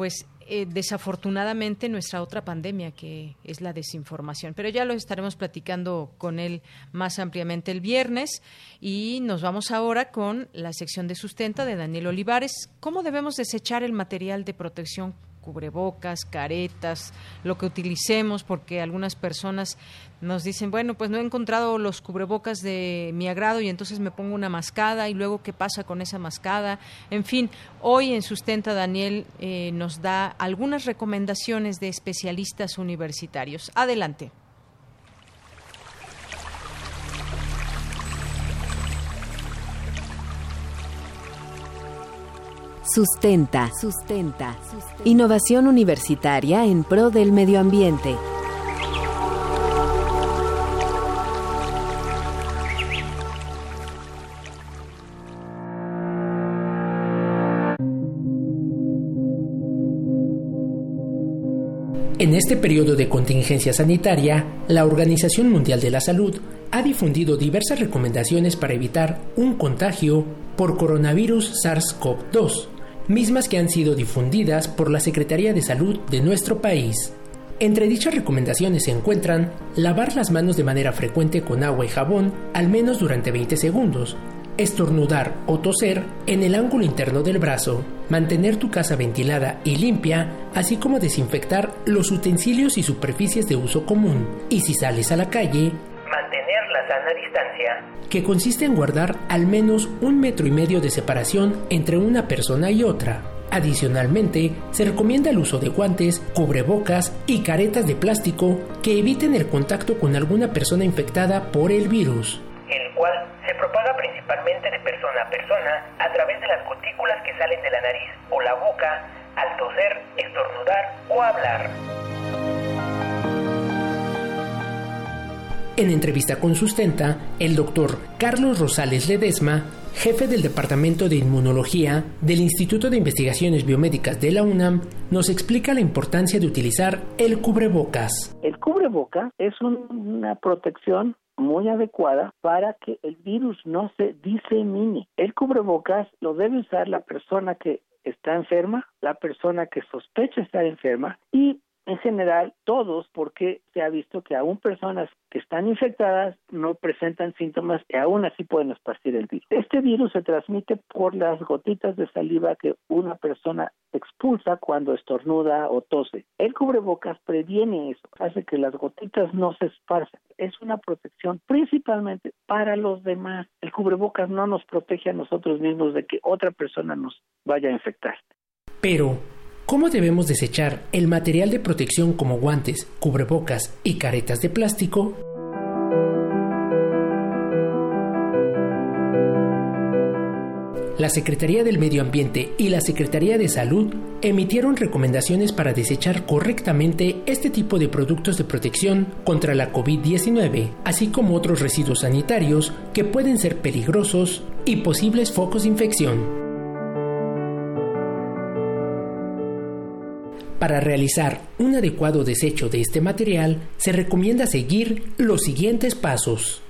pues eh, desafortunadamente nuestra otra pandemia que es la desinformación. Pero ya lo estaremos platicando con él más ampliamente el viernes y nos vamos ahora con la sección de sustenta de Daniel Olivares. ¿Cómo debemos desechar el material de protección cubrebocas, caretas, lo que utilicemos, porque algunas personas nos dicen, bueno, pues no he encontrado los cubrebocas de mi agrado y entonces me pongo una mascada y luego qué pasa con esa mascada. En fin, hoy en Sustenta Daniel eh, nos da algunas recomendaciones de especialistas universitarios. Adelante. Sustenta. Sustenta. Innovación universitaria en pro del medio ambiente. En este periodo de contingencia sanitaria, la Organización Mundial de la Salud ha difundido diversas recomendaciones para evitar un contagio por coronavirus SARS-CoV-2 mismas que han sido difundidas por la Secretaría de Salud de nuestro país. Entre dichas recomendaciones se encuentran lavar las manos de manera frecuente con agua y jabón al menos durante 20 segundos, estornudar o toser en el ángulo interno del brazo, mantener tu casa ventilada y limpia, así como desinfectar los utensilios y superficies de uso común. Y si sales a la calle, mantener sana distancia, que consiste en guardar al menos un metro y medio de separación entre una persona y otra. Adicionalmente, se recomienda el uso de guantes, cubrebocas y caretas de plástico que eviten el contacto con alguna persona infectada por el virus, el cual se propaga principalmente de persona a persona a través de las gotículas que salen de la nariz o la boca al toser, estornudar o hablar. En entrevista con Sustenta, el doctor Carlos Rosales Ledesma, jefe del Departamento de Inmunología del Instituto de Investigaciones Biomédicas de la UNAM, nos explica la importancia de utilizar el cubrebocas. El cubreboca es una protección muy adecuada para que el virus no se disemine. El cubrebocas lo debe usar la persona que está enferma, la persona que sospecha estar enferma y en general todos porque se ha visto que aún personas que están infectadas no presentan síntomas y aún así pueden esparcir el virus. Este virus se transmite por las gotitas de saliva que una persona expulsa cuando estornuda o tose. El cubrebocas previene eso, hace que las gotitas no se esparzan. Es una protección principalmente para los demás. El cubrebocas no nos protege a nosotros mismos de que otra persona nos vaya a infectar. Pero ¿Cómo debemos desechar el material de protección como guantes, cubrebocas y caretas de plástico? La Secretaría del Medio Ambiente y la Secretaría de Salud emitieron recomendaciones para desechar correctamente este tipo de productos de protección contra la COVID-19, así como otros residuos sanitarios que pueden ser peligrosos y posibles focos de infección. Para realizar un adecuado desecho de este material, se recomienda seguir los siguientes pasos.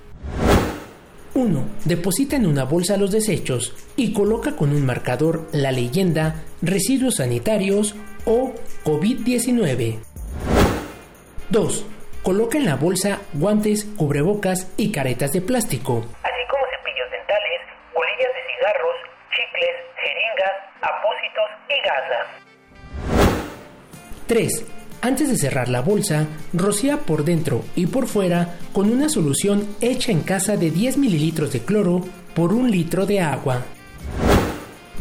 1. Deposita en una bolsa los desechos y coloca con un marcador la leyenda residuos sanitarios o COVID-19. 2. Coloca en la bolsa guantes, cubrebocas y caretas de plástico, 3. Antes de cerrar la bolsa, rocía por dentro y por fuera con una solución hecha en casa de 10 mililitros de cloro por un litro de agua.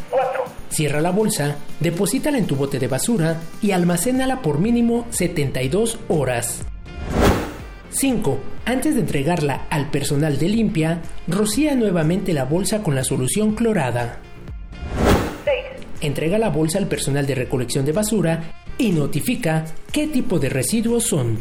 4. Cierra la bolsa, deposítala en tu bote de basura y almacénala por mínimo 72 horas. 5. Antes de entregarla al personal de limpia, rocía nuevamente la bolsa con la solución clorada. 6. Entrega la bolsa al personal de recolección de basura y notifica qué tipo de residuos son.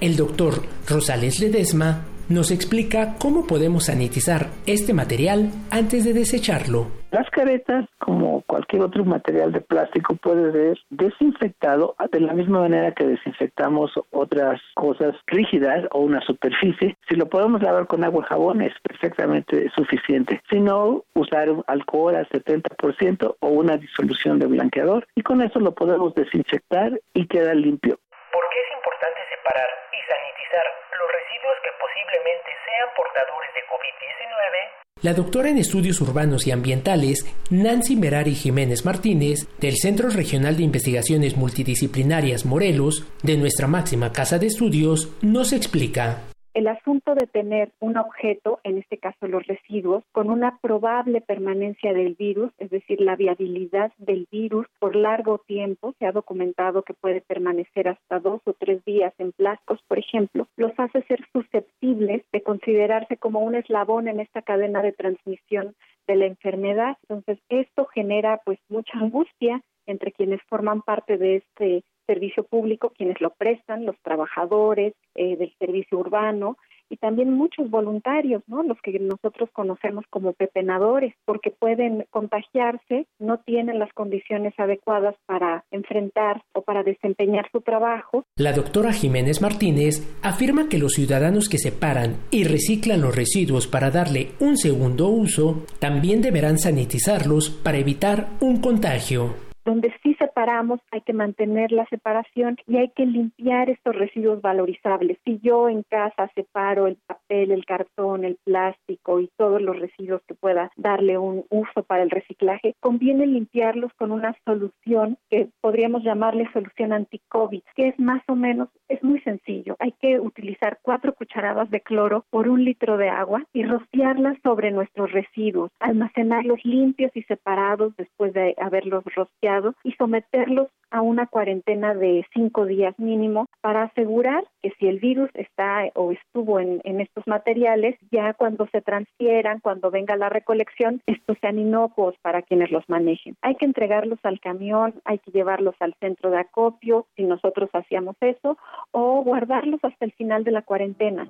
El doctor Rosales Ledesma nos explica cómo podemos sanitizar este material antes de desecharlo. Las caretas, como cualquier otro material de plástico, puede ser desinfectado de la misma manera que desinfectamos otras cosas rígidas o una superficie. Si lo podemos lavar con agua y jabón es perfectamente suficiente. Si no, usar alcohol al 70% o una disolución de blanqueador y con eso lo podemos desinfectar y queda limpio. ¿Por qué es importante separar y sanitizar los residuos que posiblemente sean portadores de COVID-19? La doctora en estudios urbanos y ambientales, Nancy Merari Jiménez Martínez, del Centro Regional de Investigaciones Multidisciplinarias Morelos, de nuestra máxima casa de estudios, nos explica el asunto de tener un objeto, en este caso los residuos, con una probable permanencia del virus, es decir, la viabilidad del virus por largo tiempo, se ha documentado que puede permanecer hasta dos o tres días en plásticos, por ejemplo, los hace ser susceptibles de considerarse como un eslabón en esta cadena de transmisión de la enfermedad. Entonces, esto genera pues mucha angustia entre quienes forman parte de este servicio público, quienes lo prestan, los trabajadores eh, del servicio urbano y también muchos voluntarios, ¿no? Los que nosotros conocemos como pepenadores, porque pueden contagiarse, no tienen las condiciones adecuadas para enfrentar o para desempeñar su trabajo. La doctora Jiménez Martínez afirma que los ciudadanos que separan y reciclan los residuos para darle un segundo uso, también deberán sanitizarlos para evitar un contagio donde sí separamos hay que mantener la separación y hay que limpiar estos residuos valorizables. Si yo en casa separo el papel, el cartón, el plástico y todos los residuos que pueda darle un uso para el reciclaje, conviene limpiarlos con una solución que podríamos llamarle solución anti-COVID, que es más o menos, es muy sencillo. Hay que utilizar cuatro cucharadas de cloro por un litro de agua y rociarlas sobre nuestros residuos, almacenarlos limpios y separados después de haberlos rociado y someterlos a una cuarentena de cinco días mínimo para asegurar que si el virus está o estuvo en, estos materiales, ya cuando se transfieran, cuando venga la recolección, estos sean inocuos para quienes los manejen. Hay que entregarlos al camión, hay que llevarlos al centro de acopio, si nosotros hacíamos eso, o guardarlos hasta el final de la cuarentena.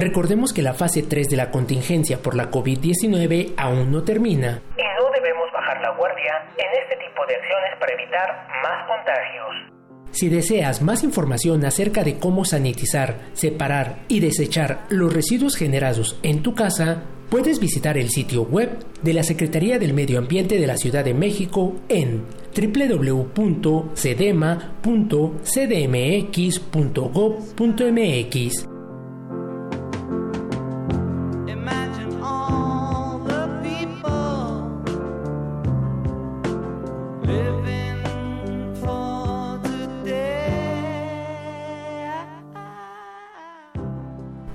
Recordemos que la fase 3 de la contingencia por la COVID-19 aún no termina. Y no debemos bajar la guardia en este tipo de acciones para evitar más contagios. Si deseas más información acerca de cómo sanitizar, separar y desechar los residuos generados en tu casa, puedes visitar el sitio web de la Secretaría del Medio Ambiente de la Ciudad de México en www.cedema.cdmx.gov.mx.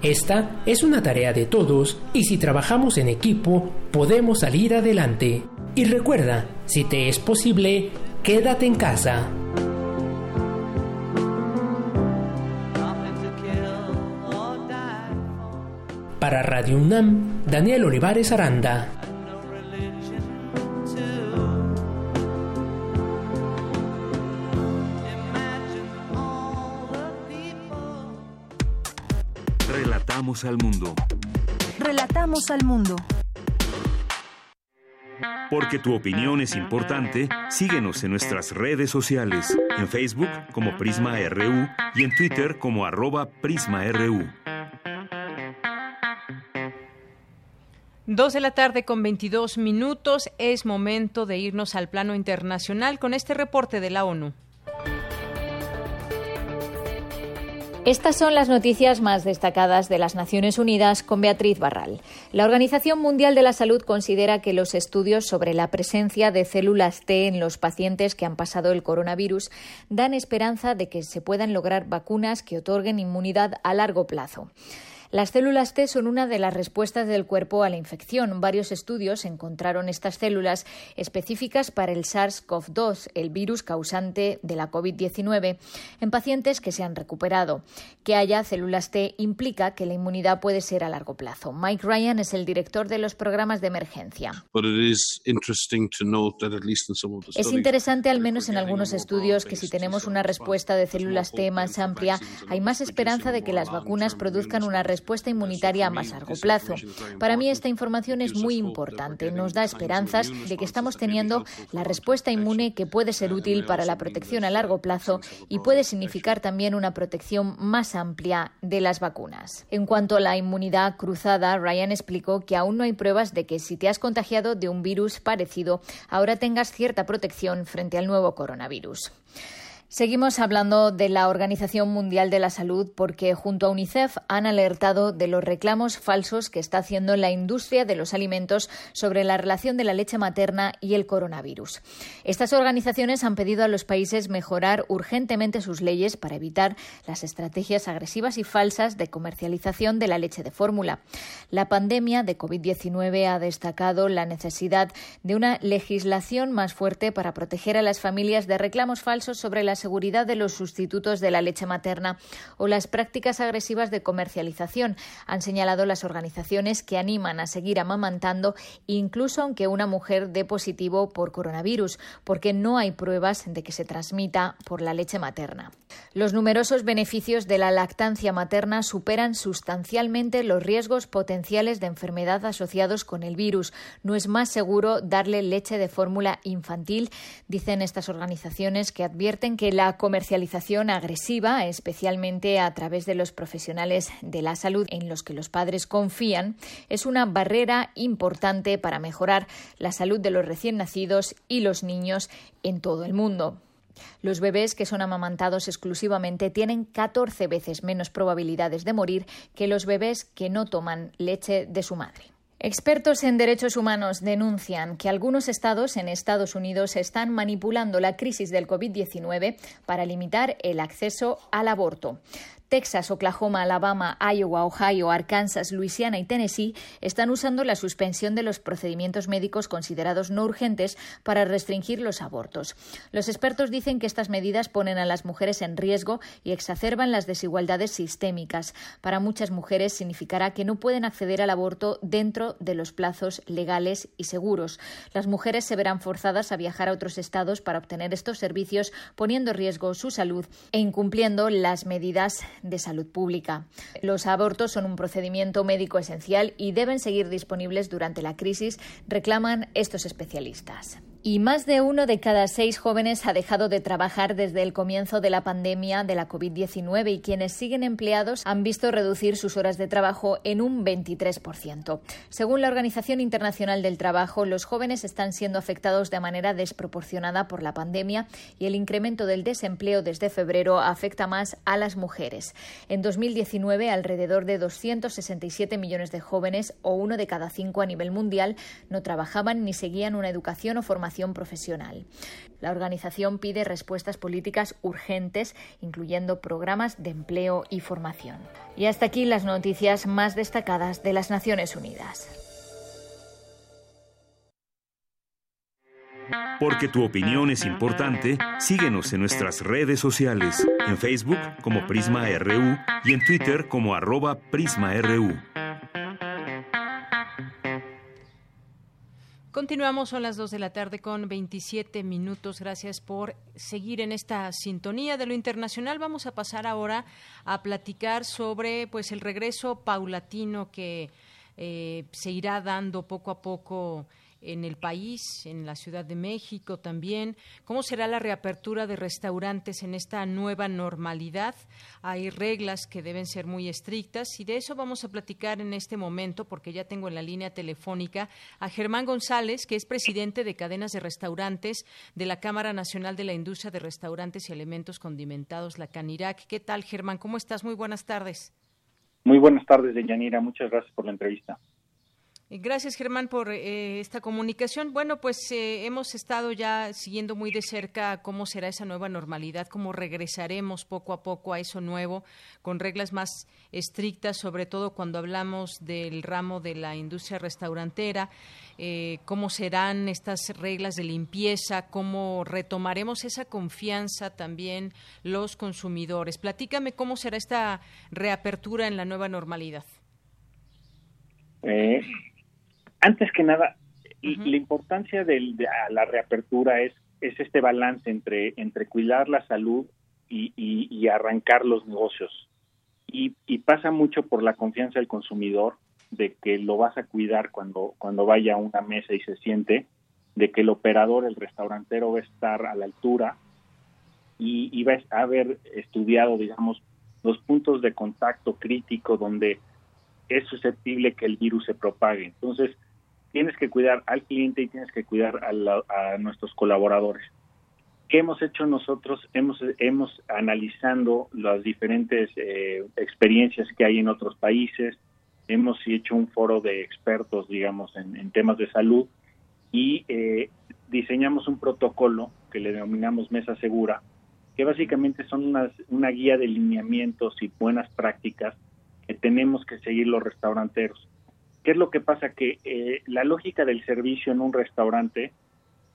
Esta es una tarea de todos y si trabajamos en equipo podemos salir adelante. Y recuerda, si te es posible, quédate en casa. Para Radio UNAM, Daniel Olivares Aranda. Al mundo. Relatamos al mundo. Porque tu opinión es importante, síguenos en nuestras redes sociales, en Facebook como Prisma RU y en Twitter como arroba PrismaRU. Dos de la tarde con 22 minutos es momento de irnos al plano internacional con este reporte de la ONU. Estas son las noticias más destacadas de las Naciones Unidas con Beatriz Barral. La Organización Mundial de la Salud considera que los estudios sobre la presencia de células T en los pacientes que han pasado el coronavirus dan esperanza de que se puedan lograr vacunas que otorguen inmunidad a largo plazo. Las células T son una de las respuestas del cuerpo a la infección. Varios estudios encontraron estas células específicas para el SARS-CoV-2, el virus causante de la COVID-19, en pacientes que se han recuperado. Que haya células T implica que la inmunidad puede ser a largo plazo. Mike Ryan es el director de los programas de emergencia. Es interesante, al menos en algunos estudios, que si tenemos una respuesta de células T más amplia, hay más esperanza de que las vacunas produzcan una respuesta respuesta inmunitaria a más largo plazo. Para mí esta información es muy importante. Nos da esperanzas de que estamos teniendo la respuesta inmune que puede ser útil para la protección a largo plazo y puede significar también una protección más amplia de las vacunas. En cuanto a la inmunidad cruzada, Ryan explicó que aún no hay pruebas de que si te has contagiado de un virus parecido, ahora tengas cierta protección frente al nuevo coronavirus. Seguimos hablando de la Organización Mundial de la Salud porque junto a UNICEF han alertado de los reclamos falsos que está haciendo la industria de los alimentos sobre la relación de la leche materna y el coronavirus. Estas organizaciones han pedido a los países mejorar urgentemente sus leyes para evitar las estrategias agresivas y falsas de comercialización de la leche de fórmula. La pandemia de COVID-19 ha destacado la necesidad de una legislación más fuerte para proteger a las familias de reclamos falsos sobre las seguridad de los sustitutos de la leche materna o las prácticas agresivas de comercialización, han señalado las organizaciones que animan a seguir amamantando incluso aunque una mujer dé positivo por coronavirus, porque no hay pruebas de que se transmita por la leche materna. Los numerosos beneficios de la lactancia materna superan sustancialmente los riesgos potenciales de enfermedad asociados con el virus. No es más seguro darle leche de fórmula infantil, dicen estas organizaciones que advierten que la comercialización agresiva, especialmente a través de los profesionales de la salud en los que los padres confían, es una barrera importante para mejorar la salud de los recién nacidos y los niños en todo el mundo. Los bebés que son amamantados exclusivamente tienen 14 veces menos probabilidades de morir que los bebés que no toman leche de su madre. Expertos en derechos humanos denuncian que algunos estados en Estados Unidos están manipulando la crisis del COVID-19 para limitar el acceso al aborto. Texas, Oklahoma, Alabama, Iowa, Ohio, Arkansas, Luisiana y Tennessee están usando la suspensión de los procedimientos médicos considerados no urgentes para restringir los abortos. Los expertos dicen que estas medidas ponen a las mujeres en riesgo y exacerban las desigualdades sistémicas. Para muchas mujeres significará que no pueden acceder al aborto dentro de los plazos legales y seguros. Las mujeres se verán forzadas a viajar a otros estados para obtener estos servicios, poniendo en riesgo su salud e incumpliendo las medidas de salud pública. Los abortos son un procedimiento médico esencial y deben seguir disponibles durante la crisis, reclaman estos especialistas. Y más de uno de cada seis jóvenes ha dejado de trabajar desde el comienzo de la pandemia de la COVID-19 y quienes siguen empleados han visto reducir sus horas de trabajo en un 23%. Según la Organización Internacional del Trabajo, los jóvenes están siendo afectados de manera desproporcionada por la pandemia y el incremento del desempleo desde febrero afecta más a las mujeres. En 2019, alrededor de 267 millones de jóvenes, o uno de cada cinco a nivel mundial, no trabajaban ni seguían una educación o formación profesional. La organización pide respuestas políticas urgentes, incluyendo programas de empleo y formación. Y hasta aquí las noticias más destacadas de las Naciones Unidas. Porque tu opinión es importante, síguenos en nuestras redes sociales, en Facebook como Prisma RU y en Twitter como arroba PrismaRU. Continuamos, son las 2 de la tarde con 27 minutos. Gracias por seguir en esta sintonía de lo internacional. Vamos a pasar ahora a platicar sobre pues el regreso paulatino que eh, se irá dando poco a poco en el país, en la Ciudad de México también. ¿Cómo será la reapertura de restaurantes en esta nueva normalidad? Hay reglas que deben ser muy estrictas y de eso vamos a platicar en este momento porque ya tengo en la línea telefónica a Germán González, que es presidente de cadenas de restaurantes de la Cámara Nacional de la Industria de Restaurantes y Alimentos Condimentados, la CANIRAC. ¿Qué tal, Germán? ¿Cómo estás? Muy buenas tardes. Muy buenas tardes, Deyanira. Muchas gracias por la entrevista. Gracias, Germán, por eh, esta comunicación. Bueno, pues eh, hemos estado ya siguiendo muy de cerca cómo será esa nueva normalidad, cómo regresaremos poco a poco a eso nuevo, con reglas más estrictas, sobre todo cuando hablamos del ramo de la industria restaurantera, eh, cómo serán estas reglas de limpieza, cómo retomaremos esa confianza también los consumidores. Platícame cómo será esta reapertura en la nueva normalidad. Eh, antes que nada, la importancia de la reapertura es, es este balance entre, entre cuidar la salud y, arrancar los negocios. y, y pasa mucho por la confianza del consumidor de que lo vas a cuidar cuando, cuando vaya a una mesa y se siente, de que el operador, el restaurantero va a estar a la altura y, y va a haber estudiado, digamos, los puntos de contacto crítico donde es susceptible que el virus se propague. Entonces, tienes que cuidar al cliente y tienes que cuidar a, nuestros colaboradores. ¿Qué hemos hecho nosotros? Hemos, hemos analizando las diferentes eh, experiencias que hay en otros países, hemos hecho un foro de expertos, digamos, en, temas de salud y eh, diseñamos un protocolo que le denominamos Mesa Segura, que básicamente son una guía de lineamientos y buenas prácticas que tenemos que seguir los restauranteros. ¿Qué es lo que pasa? Que eh, la lógica del servicio en un restaurante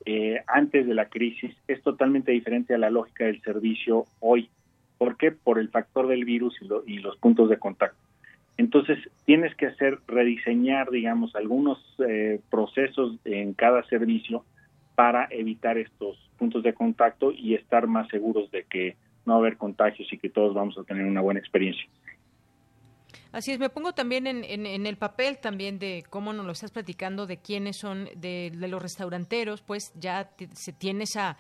eh, antes de la crisis es totalmente diferente a la lógica del servicio hoy. ¿Por qué? Por el factor del virus y, los puntos de contacto. Entonces, tienes que hacer, rediseñar, digamos, algunos eh, procesos en cada servicio para evitar estos puntos de contacto y estar más seguros de que no va a haber contagios y que todos vamos a tener una buena experiencia. Así es, me pongo también en, en, el papel también de cómo nos lo estás platicando, de quiénes son, de, de los restauranteros, pues ya se tiene esa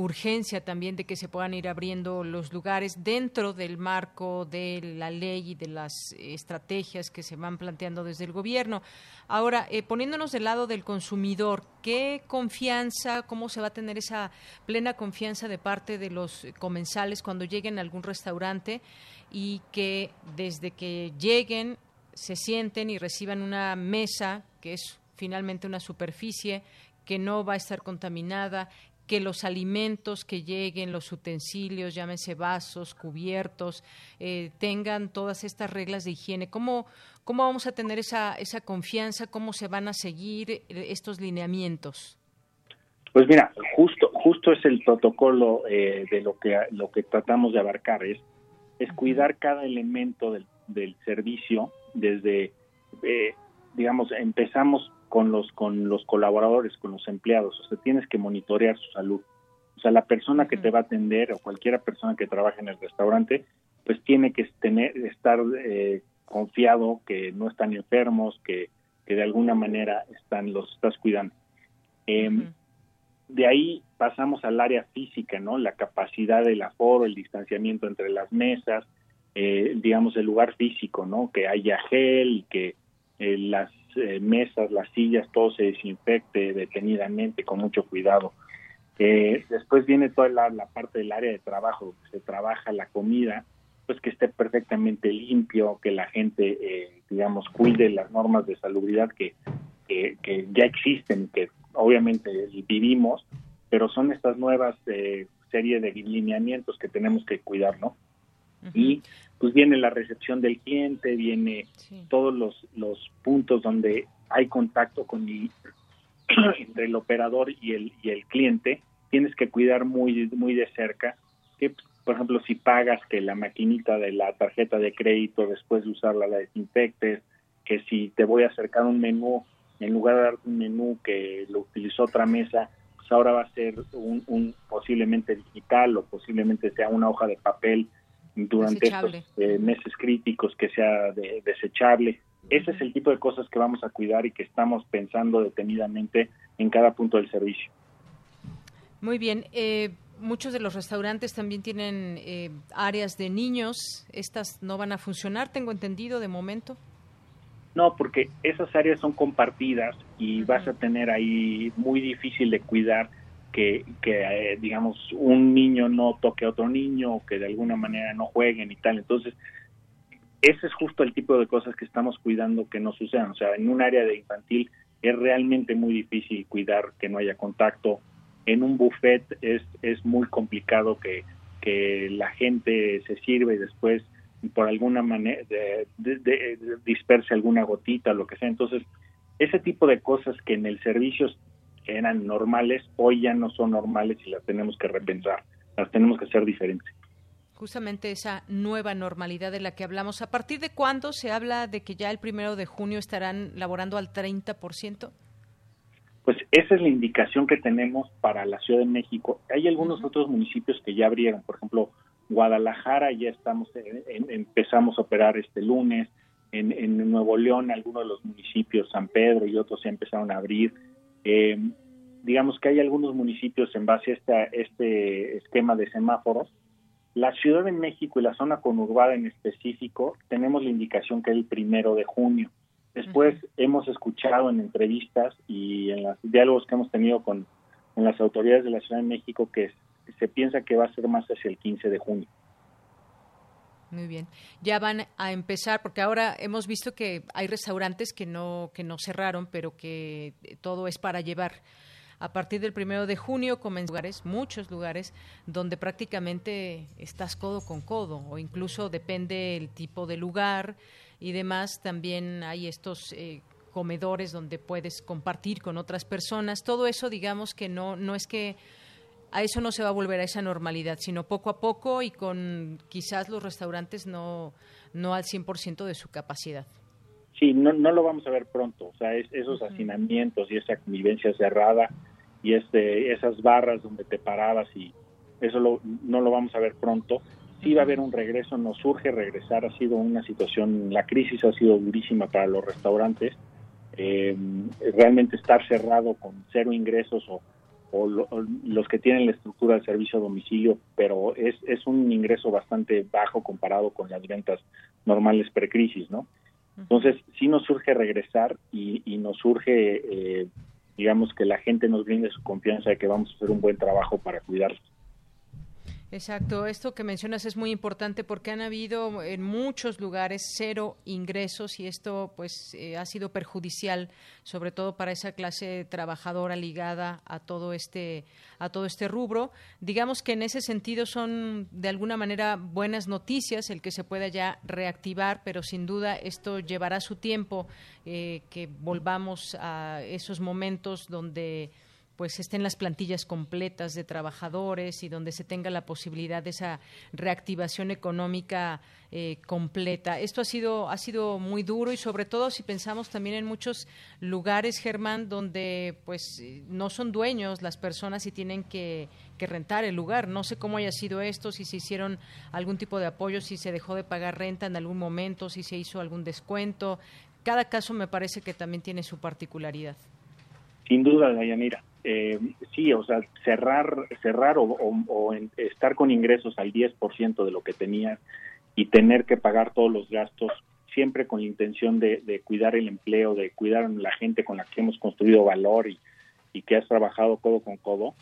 urgencia también de que se puedan ir abriendo los lugares dentro del marco de la ley y de las estrategias que se van planteando desde el gobierno. Ahora, eh, poniéndonos del lado del consumidor, ¿qué confianza, cómo se va a tener esa plena confianza de parte de los comensales cuando lleguen a algún restaurante y que desde que lleguen se sienten y reciban una mesa que es finalmente una superficie que no va a estar contaminada, que los alimentos que lleguen, los utensilios, llámense vasos, cubiertos, eh, tengan todas estas reglas de higiene. ¿Cómo, ¿Cómo vamos a tener esa, esa confianza? ¿Cómo se van a seguir eh, estos lineamientos? Pues mira, justo, justo es el protocolo eh, de lo que, lo que tratamos de abarcar, es, es cuidar cada elemento del, del servicio desde, digamos, empezamos con los con los colaboradores, con los empleados, o sea, tienes que monitorear su salud. O sea, la persona que te va a atender o cualquier persona que trabaje en el restaurante, pues tiene que tener estar eh, confiado que no están enfermos, que, que de alguna manera están los estás cuidando. Em, de ahí pasamos al área física, ¿no? La capacidad del aforo, el distanciamiento entre las mesas, eh, digamos el lugar físico, ¿no? Que haya gel que eh, las eh, mesas, las sillas, todo se desinfecte detenidamente, con mucho cuidado. Eh, después viene toda la, parte del área de trabajo, se trabaja la comida, pues que esté perfectamente limpio, que la gente, eh, digamos, cuide las normas de salubridad que, que, ya existen, que obviamente vivimos, pero son estas nuevas eh, serie de lineamientos que tenemos que cuidar, ¿no? Y pues viene la recepción del cliente, viene todos los, los puntos donde hay contacto con el, entre el operador y el, y el cliente, tienes que cuidar muy, muy de cerca que, por ejemplo, si pagas que la maquinita de la tarjeta de crédito después de usarla la desinfectes, que si te voy a acercar un menú, en lugar de darte un menú que lo utilizó otra mesa, pues ahora va a ser un, un posiblemente digital o posiblemente sea una hoja de papel durante estos eh, meses críticos que sea desechable. Ese es el tipo de cosas que vamos a cuidar y que estamos pensando detenidamente en cada punto del servicio. Muy bien. Eh, muchos de los restaurantes también tienen eh, áreas de niños. ¿Estas no van a funcionar, tengo entendido, de momento? No, porque esas áreas son compartidas y vas a tener ahí muy difícil de cuidar que, que eh, digamos, un niño no toque a otro niño o que de alguna manera no jueguen y tal. Entonces, ese es justo el tipo de cosas que estamos cuidando que no sucedan. O sea, en un área de infantil es realmente muy difícil cuidar que no haya contacto. En un buffet es, es muy complicado que, que la gente se sirva y después por alguna manera de, disperse alguna gotita, lo que sea. Entonces, ese tipo de cosas que en el servicio eran normales, hoy ya no son normales y las tenemos que repensar, las tenemos que hacer diferentes. Justamente esa nueva normalidad de la que hablamos. ¿A partir de cuándo se habla de que ya el primero de junio estarán laborando al 30%? Pues esa es la indicación que tenemos para la Ciudad de México. Hay algunos otros municipios que ya abrieron, por ejemplo, Guadalajara ya estamos empezamos a operar este lunes. En, en, Nuevo León, algunos de los municipios, San Pedro y otros, ya empezaron a abrir. Eh, digamos que hay algunos municipios en base a esta, este esquema de semáforos. La Ciudad de México y la zona conurbada en específico, tenemos la indicación que es el primero de junio. Después hemos escuchado en entrevistas y en los diálogos que hemos tenido con, con las autoridades de la Ciudad de México que se piensa que va a ser más hacia el 15 de junio. Muy bien. Ya van a empezar porque ahora hemos visto que hay restaurantes que no que no cerraron, pero que todo es para llevar. A partir del primero de junio comenzan lugares, muchos lugares, donde prácticamente estás codo con codo, o incluso depende el tipo de lugar y demás. También hay estos eh, comedores donde puedes compartir con otras personas. Todo eso, digamos que no no es que a eso no se va a volver a esa normalidad, sino poco a poco y con quizás los restaurantes no, no al 100% de su capacidad. Sí, no, no lo vamos a ver pronto, o sea, esos hacinamientos y esa convivencia cerrada y este, esas barras donde te parabas y eso no lo vamos a ver pronto. Sí va a haber un regreso, nos surge regresar, ha sido una situación, la crisis ha sido durísima para los restaurantes, eh, realmente estar cerrado con cero ingresos o o, los que tienen la estructura de servicio a domicilio, pero es, es un ingreso bastante bajo comparado con las ventas normales precrisis, ¿no? Entonces, sí nos surge regresar y, y nos surge, eh, digamos, que la gente nos brinde su confianza de que vamos a hacer un buen trabajo para cuidarlos. Exacto, esto que mencionas es muy importante porque han habido en muchos lugares cero ingresos y esto pues eh, ha sido perjudicial sobre todo para esa clase trabajadora ligada a todo este a todo este rubro. Digamos que en ese sentido son de alguna manera buenas noticias el que se pueda ya reactivar, pero sin duda esto llevará su tiempo eh, que volvamos a esos momentos donde pues estén las plantillas completas de trabajadores y donde se tenga la posibilidad de esa reactivación económica eh, completa. Esto ha sido ha sido muy duro y sobre todo si pensamos también en muchos lugares, Germán, donde pues no son dueños las personas y tienen que, que rentar el lugar. No sé cómo haya sido esto, si se hicieron algún tipo de apoyo, si se dejó de pagar renta en algún momento, si se hizo algún descuento. Cada caso me parece que también tiene su particularidad. Sin duda, Dayanira. Eh, sí, o sea, cerrar, cerrar o, estar con ingresos al 10% de lo que tenías y tener que pagar todos los gastos, siempre con la intención de, cuidar el empleo, de cuidar a la gente con la que hemos construido valor y, que has trabajado codo con codo,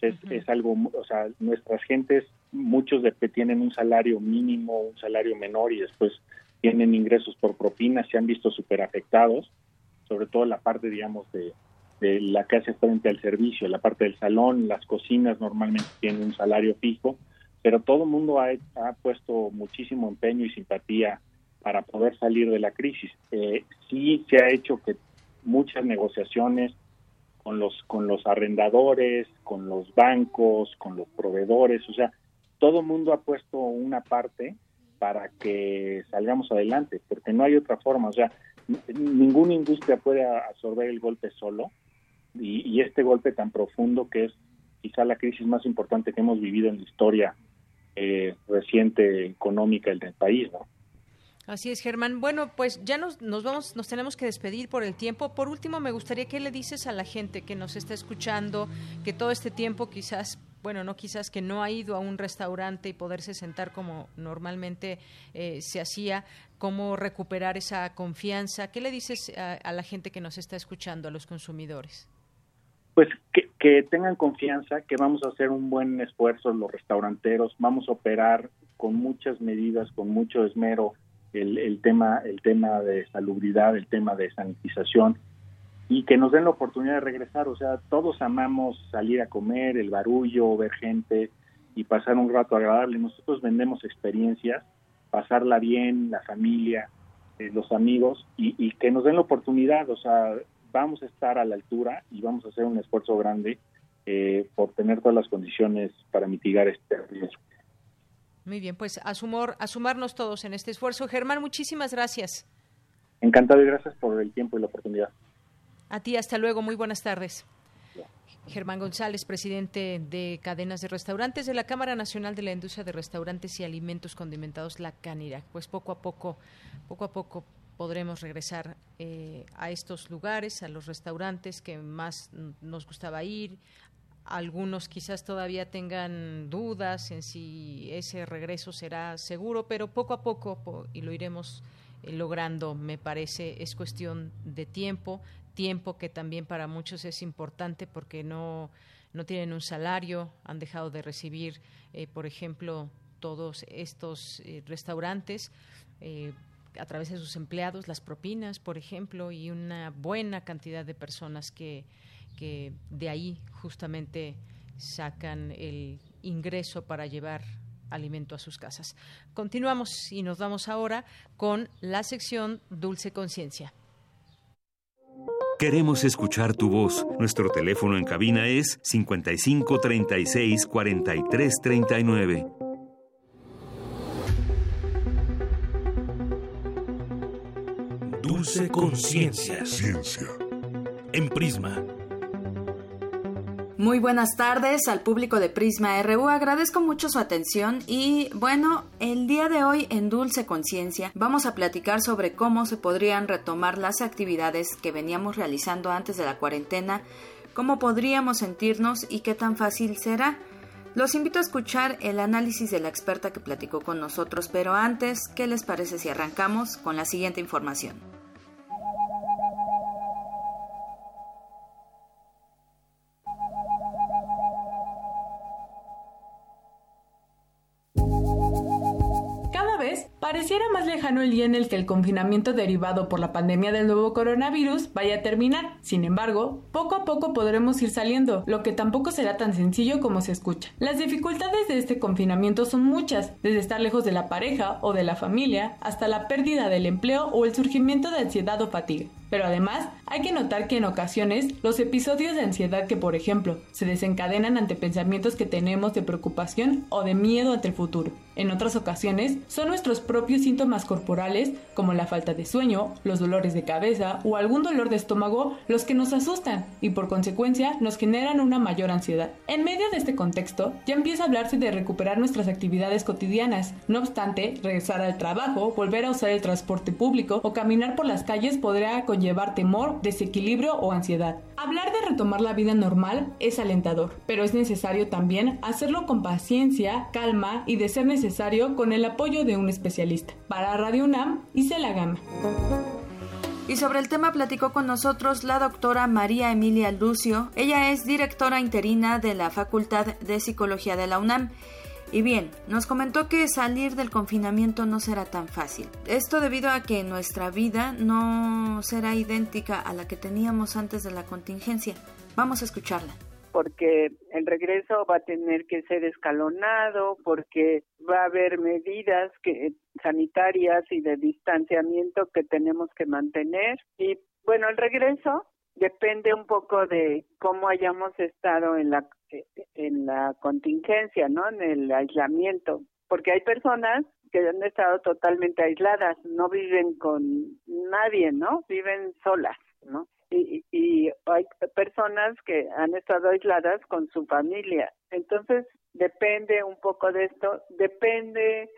es, es, algo, o sea, nuestras gentes, muchos de que tienen un salario mínimo, un salario menor y después tienen ingresos por propinas, se han visto súper afectados, sobre todo la parte, digamos, de, de la que hace frente al servicio, la parte del salón, las cocinas normalmente tienen un salario fijo, pero todo el mundo ha, puesto muchísimo empeño y simpatía para poder salir de la crisis. Eh, sí se ha hecho que muchas negociaciones con los con los arrendadores, con los bancos, con los proveedores, o sea, todo el mundo ha puesto una parte para que salgamos adelante, porque no hay otra forma, o sea, ninguna industria puede absorber el golpe solo y, este golpe tan profundo que es quizá la crisis más importante que hemos vivido en la historia eh, reciente económica del país, ¿no? Así es, Germán. Bueno, pues ya nos, nos vamos, nos tenemos que despedir por el tiempo. Por último, me gustaría que le dices a la gente que nos está escuchando que todo este tiempo quizás bueno, no quizás que no ha ido a un restaurante y poderse sentar como normalmente eh, se hacía, cómo recuperar esa confianza. ¿Qué le dices a, la gente que nos está escuchando, a los consumidores? Pues que, tengan confianza, que vamos a hacer un buen esfuerzo los restauranteros, vamos a operar con muchas medidas, con mucho esmero el, el tema, el tema de salubridad, el tema de sanitización y que nos den la oportunidad de regresar. O sea, todos amamos salir a comer, el barullo, ver gente y pasar un rato agradable. Nosotros vendemos experiencias, pasarla bien, la familia, eh, los amigos y, y, que nos den la oportunidad. O sea, vamos a estar a la altura y vamos a hacer un esfuerzo grande eh, por tener todas las condiciones para mitigar este riesgo. Muy bien, pues a, sumarnos todos en este esfuerzo. Germán, muchísimas gracias. Encantado y gracias por el tiempo y la oportunidad. A ti, hasta luego. Muy buenas tardes. Germán González, presidente de cadenas de restaurantes de la Cámara Nacional de la Industria de Restaurantes y Alimentos Condimentados, la CANIRAC. Pues poco a poco, poco a poco podremos regresar eh, a estos lugares, a los restaurantes que más nos gustaba ir. Algunos quizás todavía tengan dudas en si ese regreso será seguro, pero poco a poco, y lo iremos eh, logrando, me parece, es cuestión de tiempo, tiempo que también para muchos es importante porque no, no tienen un salario, han dejado de recibir, eh, por ejemplo, todos estos restaurantes a través de sus empleados, las propinas, por ejemplo, y una buena cantidad de personas que, que de ahí justamente sacan el ingreso para llevar alimento a sus casas. Continuamos y nos vamos ahora con la sección Dulce Conciencia. Queremos escuchar tu voz. Nuestro teléfono en cabina es 55 36 43 39. Dulce Conciencia. Ciencia. En Prisma. Muy buenas tardes al público de Prisma RU. Agradezco mucho su atención y bueno, el día de hoy en Dulce Conciencia vamos a platicar sobre cómo se podrían retomar las actividades que veníamos realizando antes de la cuarentena, cómo podríamos sentirnos y qué tan fácil será. Los invito a escuchar el análisis de la experta que platicó con nosotros, pero antes, ¿qué les parece si arrancamos con la siguiente información? Pareciera más lejano el día en el que el confinamiento derivado por la pandemia del nuevo coronavirus vaya a terminar. Sin embargo, poco a poco podremos ir saliendo, lo que tampoco será tan sencillo como se escucha. Las dificultades de este confinamiento son muchas, desde estar lejos de la pareja o de la familia hasta la pérdida del empleo o el surgimiento de ansiedad o fatiga. Pero además, hay que notar que en ocasiones los episodios de ansiedad que, por ejemplo, se desencadenan ante pensamientos que tenemos de preocupación o de miedo ante el futuro. En otras ocasiones, son nuestros propios síntomas corporales, como la falta de sueño, los dolores de cabeza o algún dolor de estómago, los que nos asustan y por consecuencia nos generan una mayor ansiedad. En medio de este contexto, ya empieza a hablarse de recuperar nuestras actividades cotidianas. No obstante, regresar al trabajo, volver a usar el transporte público o caminar por las calles podría conllevar llevar temor, desequilibrio o ansiedad. Hablar de retomar la vida normal es alentador, pero es necesario también hacerlo con paciencia, calma y de ser necesario con el apoyo de un especialista. Para Radio UNAM, hice la gama. Y sobre el tema platicó con nosotros la doctora María Emilia Lucio. Ella es directora interina de la Facultad de Psicología de la UNAM y bien, nos comentó que salir del confinamiento no será tan fácil. Esto debido a que nuestra vida no será idéntica a la que teníamos antes de la contingencia. Vamos a escucharla porque el regreso va a tener que ser escalonado, porque va a haber medidas que sanitarias y de distanciamiento que tenemos que mantener y bueno, el regreso depende un poco de cómo hayamos estado en la en la contingencia, ¿no? En el aislamiento, porque hay personas que han estado totalmente aisladas, no viven con nadie, ¿no? Viven solas, ¿no? Y, y hay personas que han estado aisladas con su familia. Entonces, depende un poco de esto, depende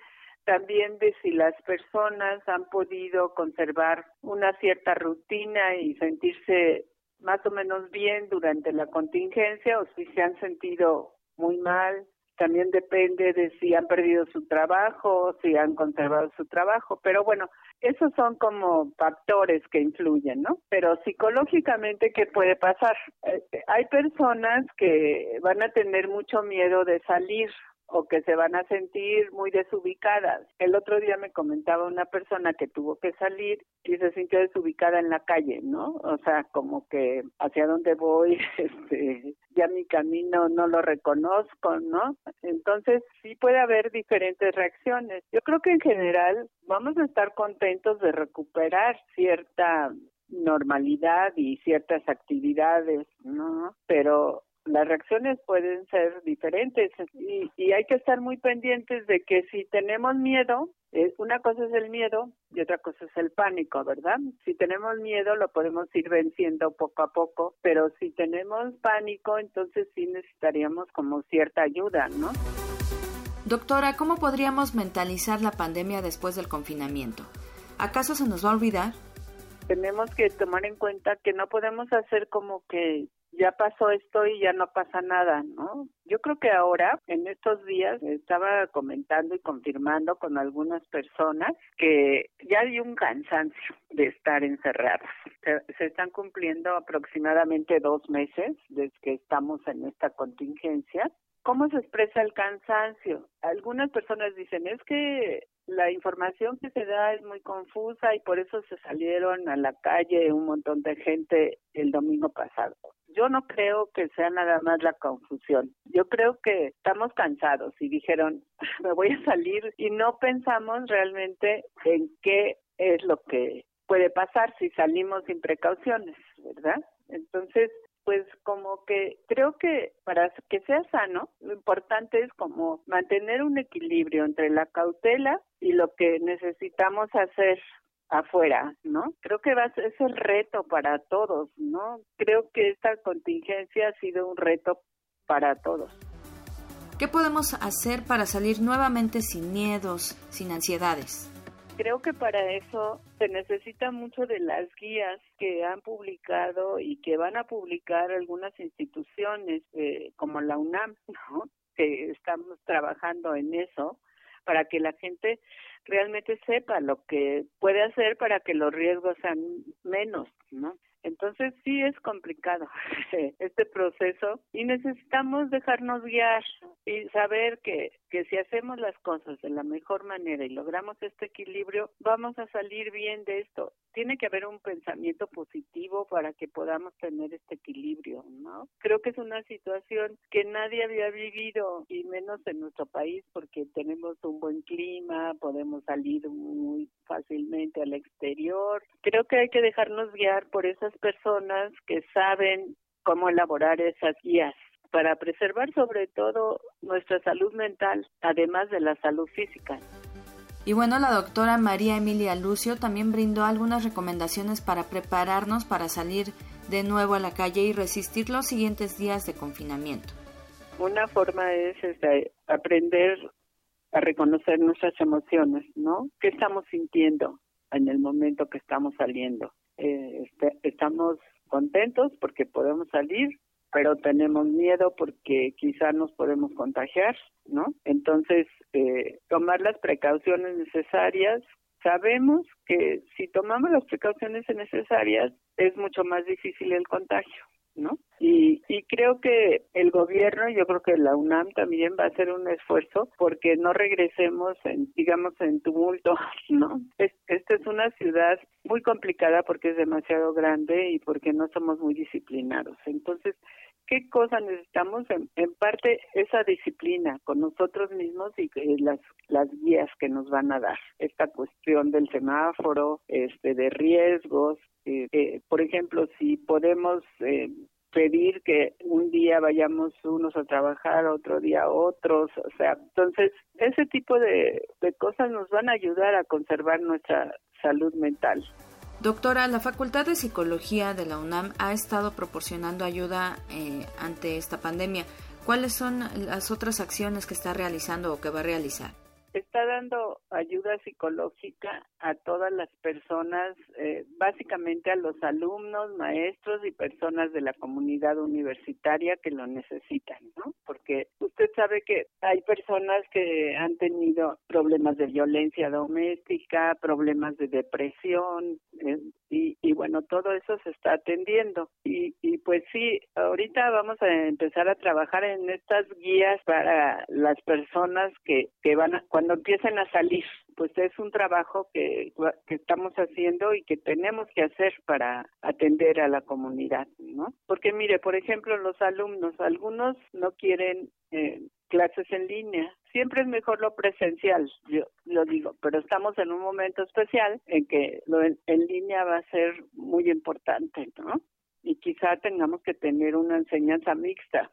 también de si las personas han podido conservar una cierta rutina y sentirse más o menos bien durante la contingencia o si se han sentido muy mal. También depende de si han perdido su trabajo, o si han conservado su trabajo. Pero bueno, esos son como factores que influyen, ¿no? Pero psicológicamente, ¿qué puede pasar? Eh, hay personas que van a tener mucho miedo de salir o que se van a sentir muy desubicadas. El otro día me comentaba una persona que tuvo que salir y se sintió desubicada en la calle, ¿no? O sea, como que hacia dónde voy, este, ya mi camino no lo reconozco, ¿no? Entonces sí puede haber diferentes reacciones. Yo creo que en general vamos a estar contentos de recuperar cierta normalidad y ciertas actividades, ¿no? Pero las reacciones pueden ser diferentes y, y hay que estar muy pendientes de que si tenemos miedo, eh, una cosa es el miedo y otra cosa es el pánico, ¿verdad? Si tenemos miedo lo podemos ir venciendo poco a poco, pero si tenemos pánico, entonces sí necesitaríamos como cierta ayuda, ¿no? Doctora, ¿cómo podríamos mentalizar la pandemia después del confinamiento? ¿Acaso se nos va a olvidar? Tenemos que tomar en cuenta que no podemos hacer como que ya pasó esto y ya no pasa nada, ¿no? Yo creo que ahora, en estos días, estaba comentando y confirmando con algunas personas que ya hay un cansancio de estar encerradas. Se, se, están cumpliendo aproximadamente dos meses desde que estamos en esta contingencia ¿Cómo se expresa el cansancio? Algunas personas dicen, es que la información que se da es muy confusa y por eso se salieron a la calle un montón de gente el domingo pasado. Yo no creo que sea nada más la confusión. Yo creo que estamos cansados y dijeron, me voy a salir y no pensamos realmente en qué es lo que puede pasar si salimos sin precauciones, ¿verdad? Entonces, pues como que creo que para que sea sano, lo importante es como mantener un equilibrio entre la cautela y lo que necesitamos hacer afuera, ¿no? Creo que va es el reto para todos, ¿no? Creo que esta contingencia ha sido un reto para todos. ¿Qué podemos hacer para salir nuevamente sin miedos, sin ansiedades? Creo que para eso se necesita mucho de las guías que han publicado y que van a publicar algunas instituciones eh, como la UNAM, ¿no? que estamos trabajando en eso para que la gente realmente sepa lo que puede hacer para que los riesgos sean menos, ¿no? Entonces sí es complicado este proceso y necesitamos dejarnos guiar y saber que, que si hacemos las cosas de la mejor manera y logramos este equilibrio, vamos a salir bien de esto. Tiene que haber un pensamiento positivo para que podamos tener este equilibrio, ¿no? Creo que es una situación que nadie había vivido y menos en nuestro país porque tenemos un buen clima, podemos salir muy fácilmente al exterior. Creo que hay que dejarnos guiar por esas personas que saben cómo elaborar esas guías para preservar sobre todo nuestra salud mental, además de la salud física. Y bueno, la doctora María Emilia Lucio también brindó algunas recomendaciones para prepararnos para salir de nuevo a la calle y resistir los siguientes días de confinamiento. Una forma es este, aprender a reconocer nuestras emociones, ¿no? ¿Qué estamos sintiendo en el momento que estamos saliendo? Eh, este, estamos contentos porque podemos salir, pero tenemos miedo porque quizá nos podemos contagiar, ¿no? Entonces, eh, tomar las precauciones necesarias. Sabemos que si tomamos las precauciones necesarias es mucho más difícil el contagio. ¿No? Y, y creo que el gobierno, yo creo que la UNAM también va a hacer un esfuerzo porque no regresemos, en, digamos, en tumulto, ¿no? esta es una ciudad muy complicada porque es demasiado grande y porque no somos muy disciplinados. Entonces, ¿qué cosa necesitamos? En, parte esa disciplina con nosotros mismos y las, las guías que nos van a dar. Esta cuestión del semáforo, este, de riesgos, eh, eh, por ejemplo, si podemos eh, pedir que un día vayamos unos a trabajar, otro día otros, o sea, entonces ese tipo de, de cosas nos van a ayudar a conservar nuestra salud mental. Doctora, la Facultad de Psicología de la UNAM ha estado proporcionando ayuda eh, ante esta pandemia. ¿Cuáles son las otras acciones que está realizando o que va a realizar? Está dando ayuda psicológica a todas las personas, eh, básicamente a los alumnos, maestros y personas de la comunidad universitaria que lo necesitan, ¿no? Porque usted sabe que hay personas que han tenido problemas de violencia doméstica, problemas de depresión, eh, y, y, bueno, todo eso se está atendiendo. Y, y pues sí, ahorita vamos a empezar a trabajar en estas guías para las personas que, que van a, empiecen a salir, pues es un trabajo que, que estamos haciendo y que tenemos que hacer para atender a la comunidad, ¿no? Porque mire, por ejemplo, los alumnos, algunos no quieren eh, clases en línea. Siempre es mejor lo presencial, yo lo digo, pero estamos en un momento especial en que lo en, en línea va a ser muy importante, ¿no? y quizá tengamos que tener una enseñanza mixta.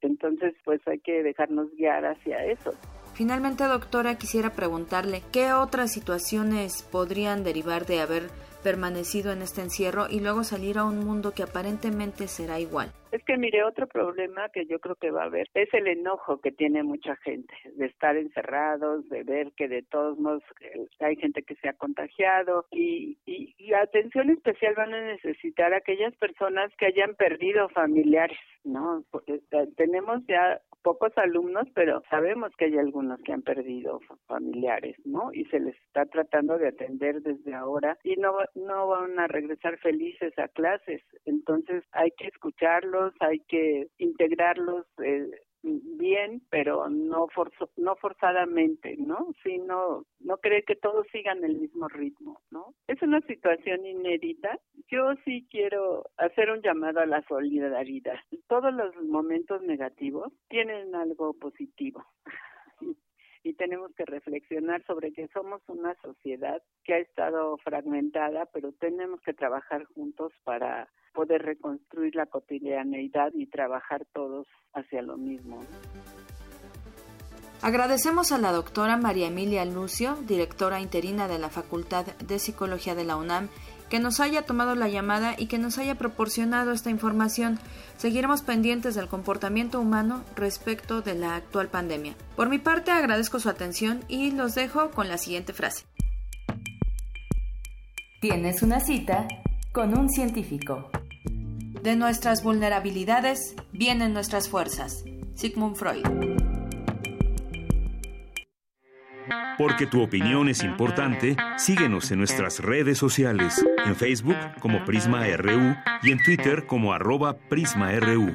Entonces, pues hay que dejarnos guiar hacia eso. Finalmente, doctora, quisiera preguntarle qué otras situaciones podrían derivar de haber permanecido en este encierro y luego salir a un mundo que aparentemente será igual. Es que mire, otro problema que yo creo que va a haber es el enojo que tiene mucha gente de estar encerrados, de ver que de todos modos eh, hay gente que se ha contagiado y, y, atención especial van a necesitar aquellas personas que hayan perdido familiares, ¿no? Porque eh, tenemos ya pocos alumnos, pero sabemos que hay algunos que han perdido familiares, ¿no? Y se les está tratando de atender desde ahora y no, no van a regresar felices a clases. Entonces hay que escucharlos hay que integrarlos eh, bien, pero no forzo, no forzadamente, ¿no? Sino no cree que todos sigan el mismo ritmo, ¿no? Es una situación inédita. Yo sí quiero hacer un llamado a la solidaridad. Todos los momentos negativos tienen algo positivo. y tenemos que reflexionar sobre que somos una sociedad que ha estado fragmentada, pero tenemos que trabajar juntos para poder reconstruir la cotidianeidad y trabajar todos hacia lo mismo. Agradecemos a la doctora María Emilia Lucio, directora interina de la Facultad de Psicología de la UNAM, que nos haya tomado la llamada y que nos haya proporcionado esta información. Seguiremos pendientes del comportamiento humano respecto de la actual pandemia. Por mi parte, agradezco su atención y los dejo con la siguiente frase. Tienes una cita con un científico. De nuestras vulnerabilidades vienen nuestras fuerzas. Sigmund Freud. Porque tu opinión es importante, síguenos en nuestras redes sociales, en Facebook como Prisma RU y en Twitter como arroba PrismaRU.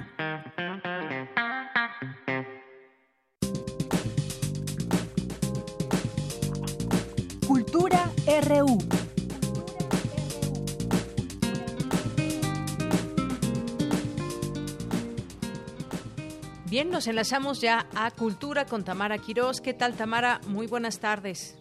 Nos enlazamos ya a Cultura con Tamara Quirós. ¿Qué tal, Tamara? Muy buenas tardes.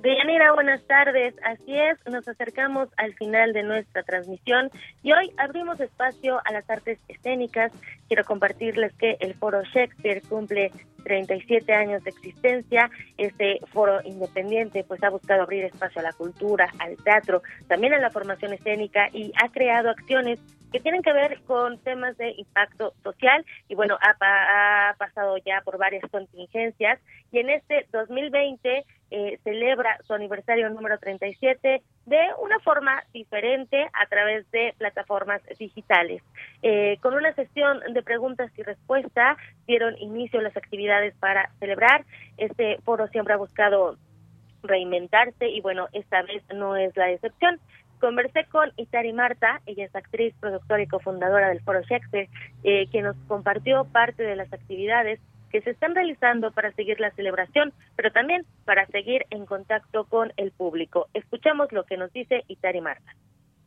Deyanira, buenas tardes. Así es, nos acercamos al final de nuestra transmisión y hoy abrimos espacio a las artes escénicas. Quiero compartirles que el Foro Shakespeare cumple 37 años de existencia. Este foro independiente pues ha buscado abrir espacio a la cultura, al teatro, también a la formación escénica y ha creado acciones que tienen que ver con temas de impacto social y bueno, ha, ha pasado ya por varias contingencias y en este 2020 eh, celebra su aniversario número 37 de una forma diferente a través de plataformas digitales. Eh, con una sesión de preguntas y respuestas dieron inicio las actividades para celebrar. Este foro siempre ha buscado reinventarse y bueno, esta vez no es la excepción. Conversé con Itari Marta, ella es actriz, productora y cofundadora del Foro Shakespeare, eh, que nos compartió parte de las actividades que se están realizando para seguir la celebración, pero también para seguir en contacto con el público. Escuchamos lo que nos dice Itari Marta.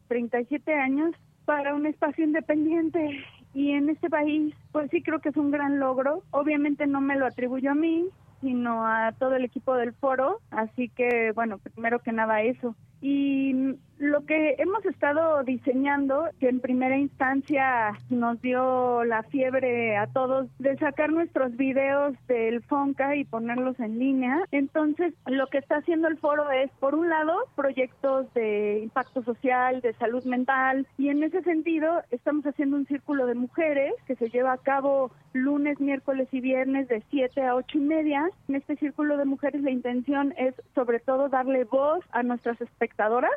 37 años para un espacio independiente y en este país, pues sí creo que es un gran logro. Obviamente no me lo atribuyo a mí, sino a todo el equipo del foro, así que bueno, primero que nada eso. Y lo que hemos estado diseñando, que en primera instancia nos dio la fiebre a todos de sacar nuestros videos del Fonca y ponerlos en línea. Entonces, lo que está haciendo el foro es, por un lado, proyectos de impacto social, de salud mental, y en ese sentido estamos haciendo un círculo de mujeres que se lleva a cabo lunes, miércoles y viernes de 7 a 8 y media. En este círculo de mujeres la intención es sobre todo darle voz a nuestras espectadoras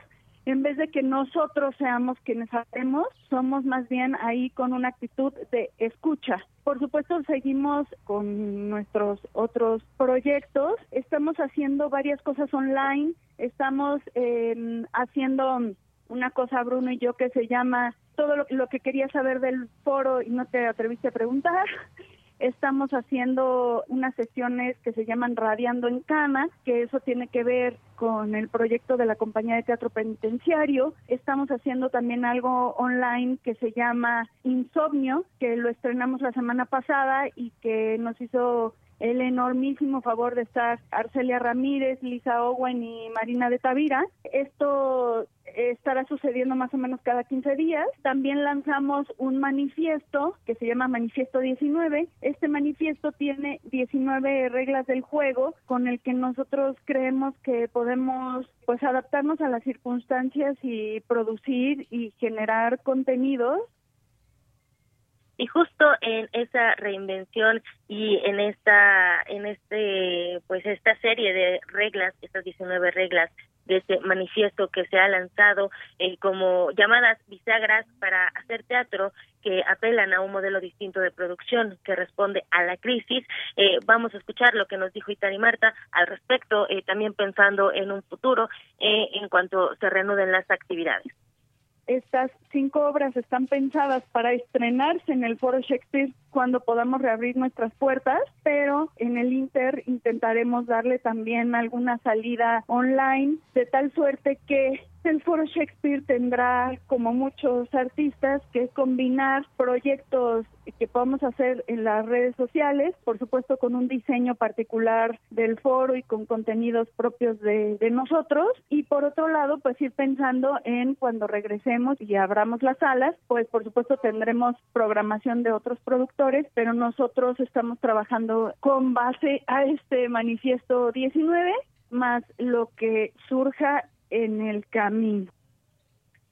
en vez de que nosotros seamos quienes hacemos, somos más bien ahí con una actitud de escucha. Por supuesto, seguimos con nuestros otros proyectos. Estamos haciendo varias cosas online. Estamos em, haciendo una cosa, Bruno y yo, que se llama todo lo, lo que quería saber del foro y no te atreviste a preguntar. Estamos haciendo unas sesiones que se llaman Radiando en Cama, que eso tiene que ver con el proyecto de la compañía de teatro penitenciario. Estamos haciendo también algo online que se llama Insomnio, que lo estrenamos la semana pasada y que nos hizo el enormísimo favor de estar Arcelia Ramírez, Lisa Owen y Marina de Tavira. Esto estará sucediendo más o menos cada 15 días. También lanzamos un manifiesto que se llama Manifiesto 19. Este manifiesto tiene 19 reglas del juego con el que nosotros creemos que podemos pues adaptarnos a las circunstancias y producir y generar contenidos y justo en esa reinvención y en esta en este pues esta serie de reglas estas 19 reglas de este manifiesto que se ha lanzado eh, como llamadas bisagras para hacer teatro que apelan a un modelo distinto de producción que responde a la crisis. Eh, vamos a escuchar lo que nos dijo Itari Marta al respecto, eh, también pensando en un futuro en cuanto se reanuden las actividades. Estas cinco obras están pensadas para estrenarse en el Foro Shakespeare cuando podamos reabrir nuestras puertas, pero en el Inter intentaremos darle también alguna salida online de tal suerte que el Foro Shakespeare tendrá, como muchos artistas, que combinar proyectos que podamos hacer en las redes sociales, por supuesto con un diseño particular del foro y con contenidos propios de, de nosotros, y por otro lado, pues ir pensando en cuando regresemos y abramos las salas, pues por supuesto tendremos programación de otros productores, pero nosotros estamos trabajando con base a este manifiesto 19 más lo que surja en el camino.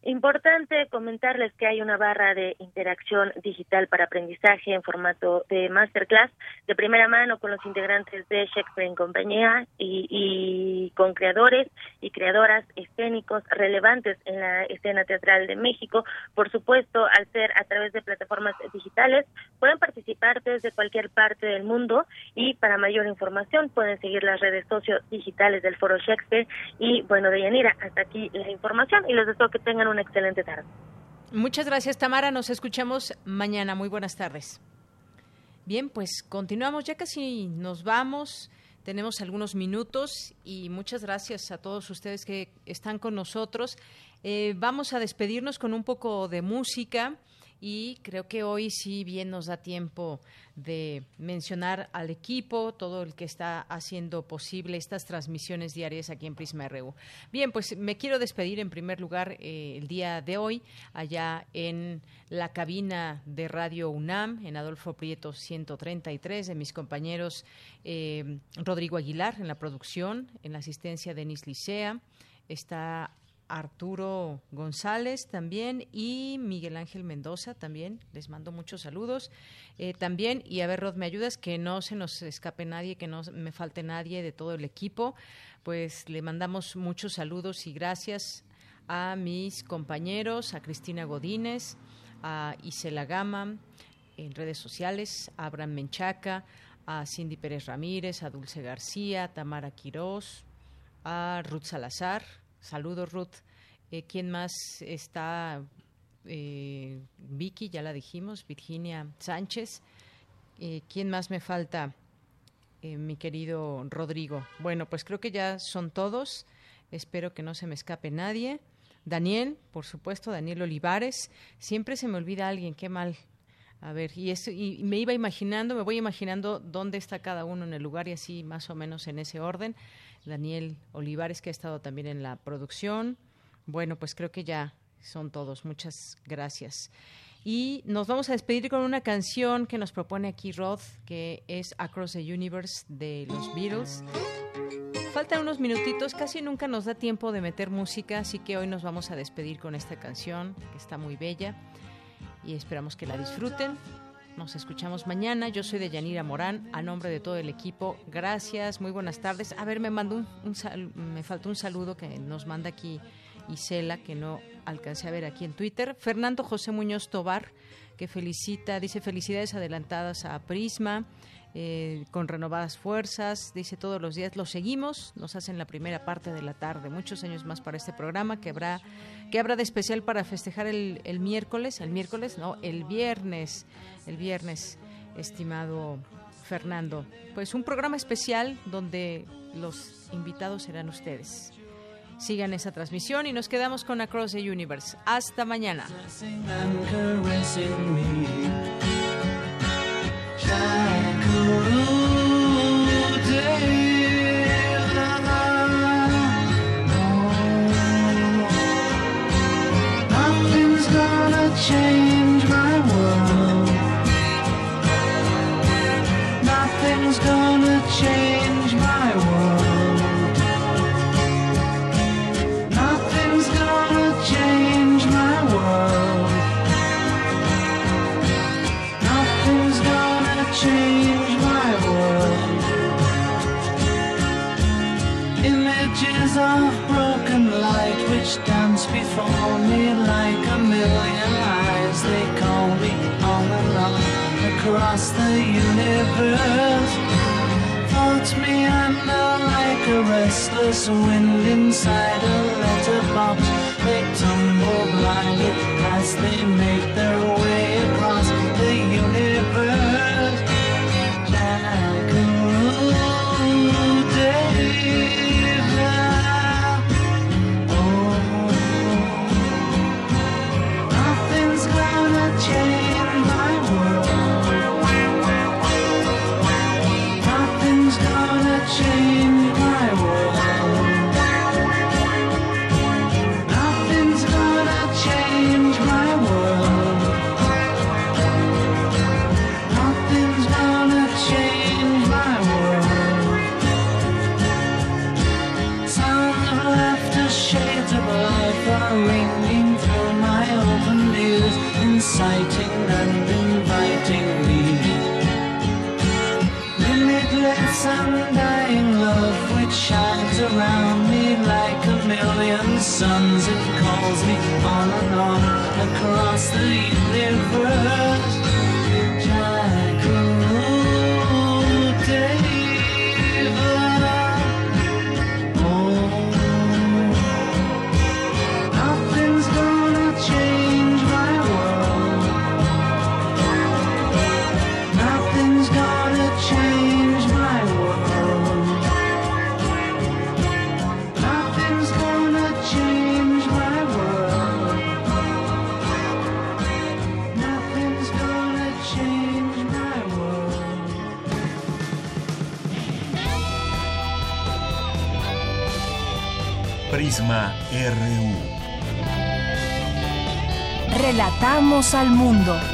Importante comentarles que hay una barra de interacción digital para aprendizaje en formato de masterclass de primera mano con los integrantes de Shakespeare en compañía y, con creadores y creadoras escénicos relevantes en la escena teatral de México. Por supuesto, al ser a través de plataformas digitales, pueden participar desde cualquier parte del mundo y para mayor información pueden seguir las redes socios digitales del Foro Shakespeare. Y bueno, de Yanira, hasta aquí la información y les deseo que tengan una excelente tarde. Muchas gracias, Tamara. Nos escuchamos mañana. Muy buenas tardes. Bien, pues continuamos. Ya casi nos vamos. Tenemos algunos minutos y muchas gracias a todos ustedes que están con nosotros. Eh, vamos a despedirnos con un poco de música y creo que hoy sí bien nos da tiempo de mencionar al equipo, todo el que está haciendo posible estas transmisiones diarias aquí en Prisma RU. Bien, pues me quiero despedir en primer lugar eh, el día de hoy allá en la cabina de Radio UNAM, en Adolfo Prieto 133, de mis compañeros eh, Rodrigo Aguilar en la producción, en la asistencia de Denis Licea, está Arturo González también y Miguel Ángel Mendoza también. Les mando muchos saludos. Eh, también, y a ver, Rod, ¿me ayudas? Que no se nos escape nadie, que no me falte nadie de todo el equipo. Pues le mandamos muchos saludos y gracias a mis compañeros, a Cristina Godínez, a Isela Gama en redes sociales, a Abraham Menchaca, a Cindy Pérez Ramírez, a Dulce García, a Tamara Quirós, a Ruth Salazar, Saludos, Ruth. Eh, ¿Quién más está? Eh, Vicky, ya la dijimos, Virginia Sánchez. Eh, ¿Quién más me falta? mi querido Rodrigo. Bueno, pues creo que ya son todos. Espero que no se me escape nadie. Daniel, por supuesto, Daniel Olivares. Siempre se me olvida alguien, qué mal. A ver, y, eso, y me iba imaginando, me voy imaginando dónde está cada uno en el lugar y así más o menos en ese orden. Daniel Olivares, que ha estado también en la producción. Bueno, pues creo que ya son todos. Muchas gracias. Y nos vamos a despedir con una canción que nos propone aquí Roth, que es Across the Universe de los Beatles. Faltan unos minutitos, casi nunca nos da tiempo de meter música, así que hoy nos vamos a despedir con esta canción, que está muy bella, y esperamos que la disfruten. Nos escuchamos mañana. Yo soy de Yanira Morán, a nombre de todo el equipo. Gracias, muy buenas tardes. A ver, me un, me faltó un saludo que nos manda aquí Isela, que no alcancé a ver aquí en Twitter. Fernando José Muñoz Tobar, que felicita, dice felicidades adelantadas a Prisma. Eh, con renovadas fuerzas, dice todos los días, lo seguimos, nos hacen la primera parte de la tarde, muchos años más para este programa que habrá, que habrá de especial para festejar el, el miércoles, el miércoles, no, el viernes, el viernes, estimado Fernando. Pues un programa especial donde los invitados serán ustedes. Sigan esa transmisión y nos quedamos con Across the Universe. Hasta mañana. of broken light which dance before me like a million eyes. They call me on and on across the universe. Float me under like a restless wind inside a letterbox. They tumble blindly as they make their way. Relatamos al mundo.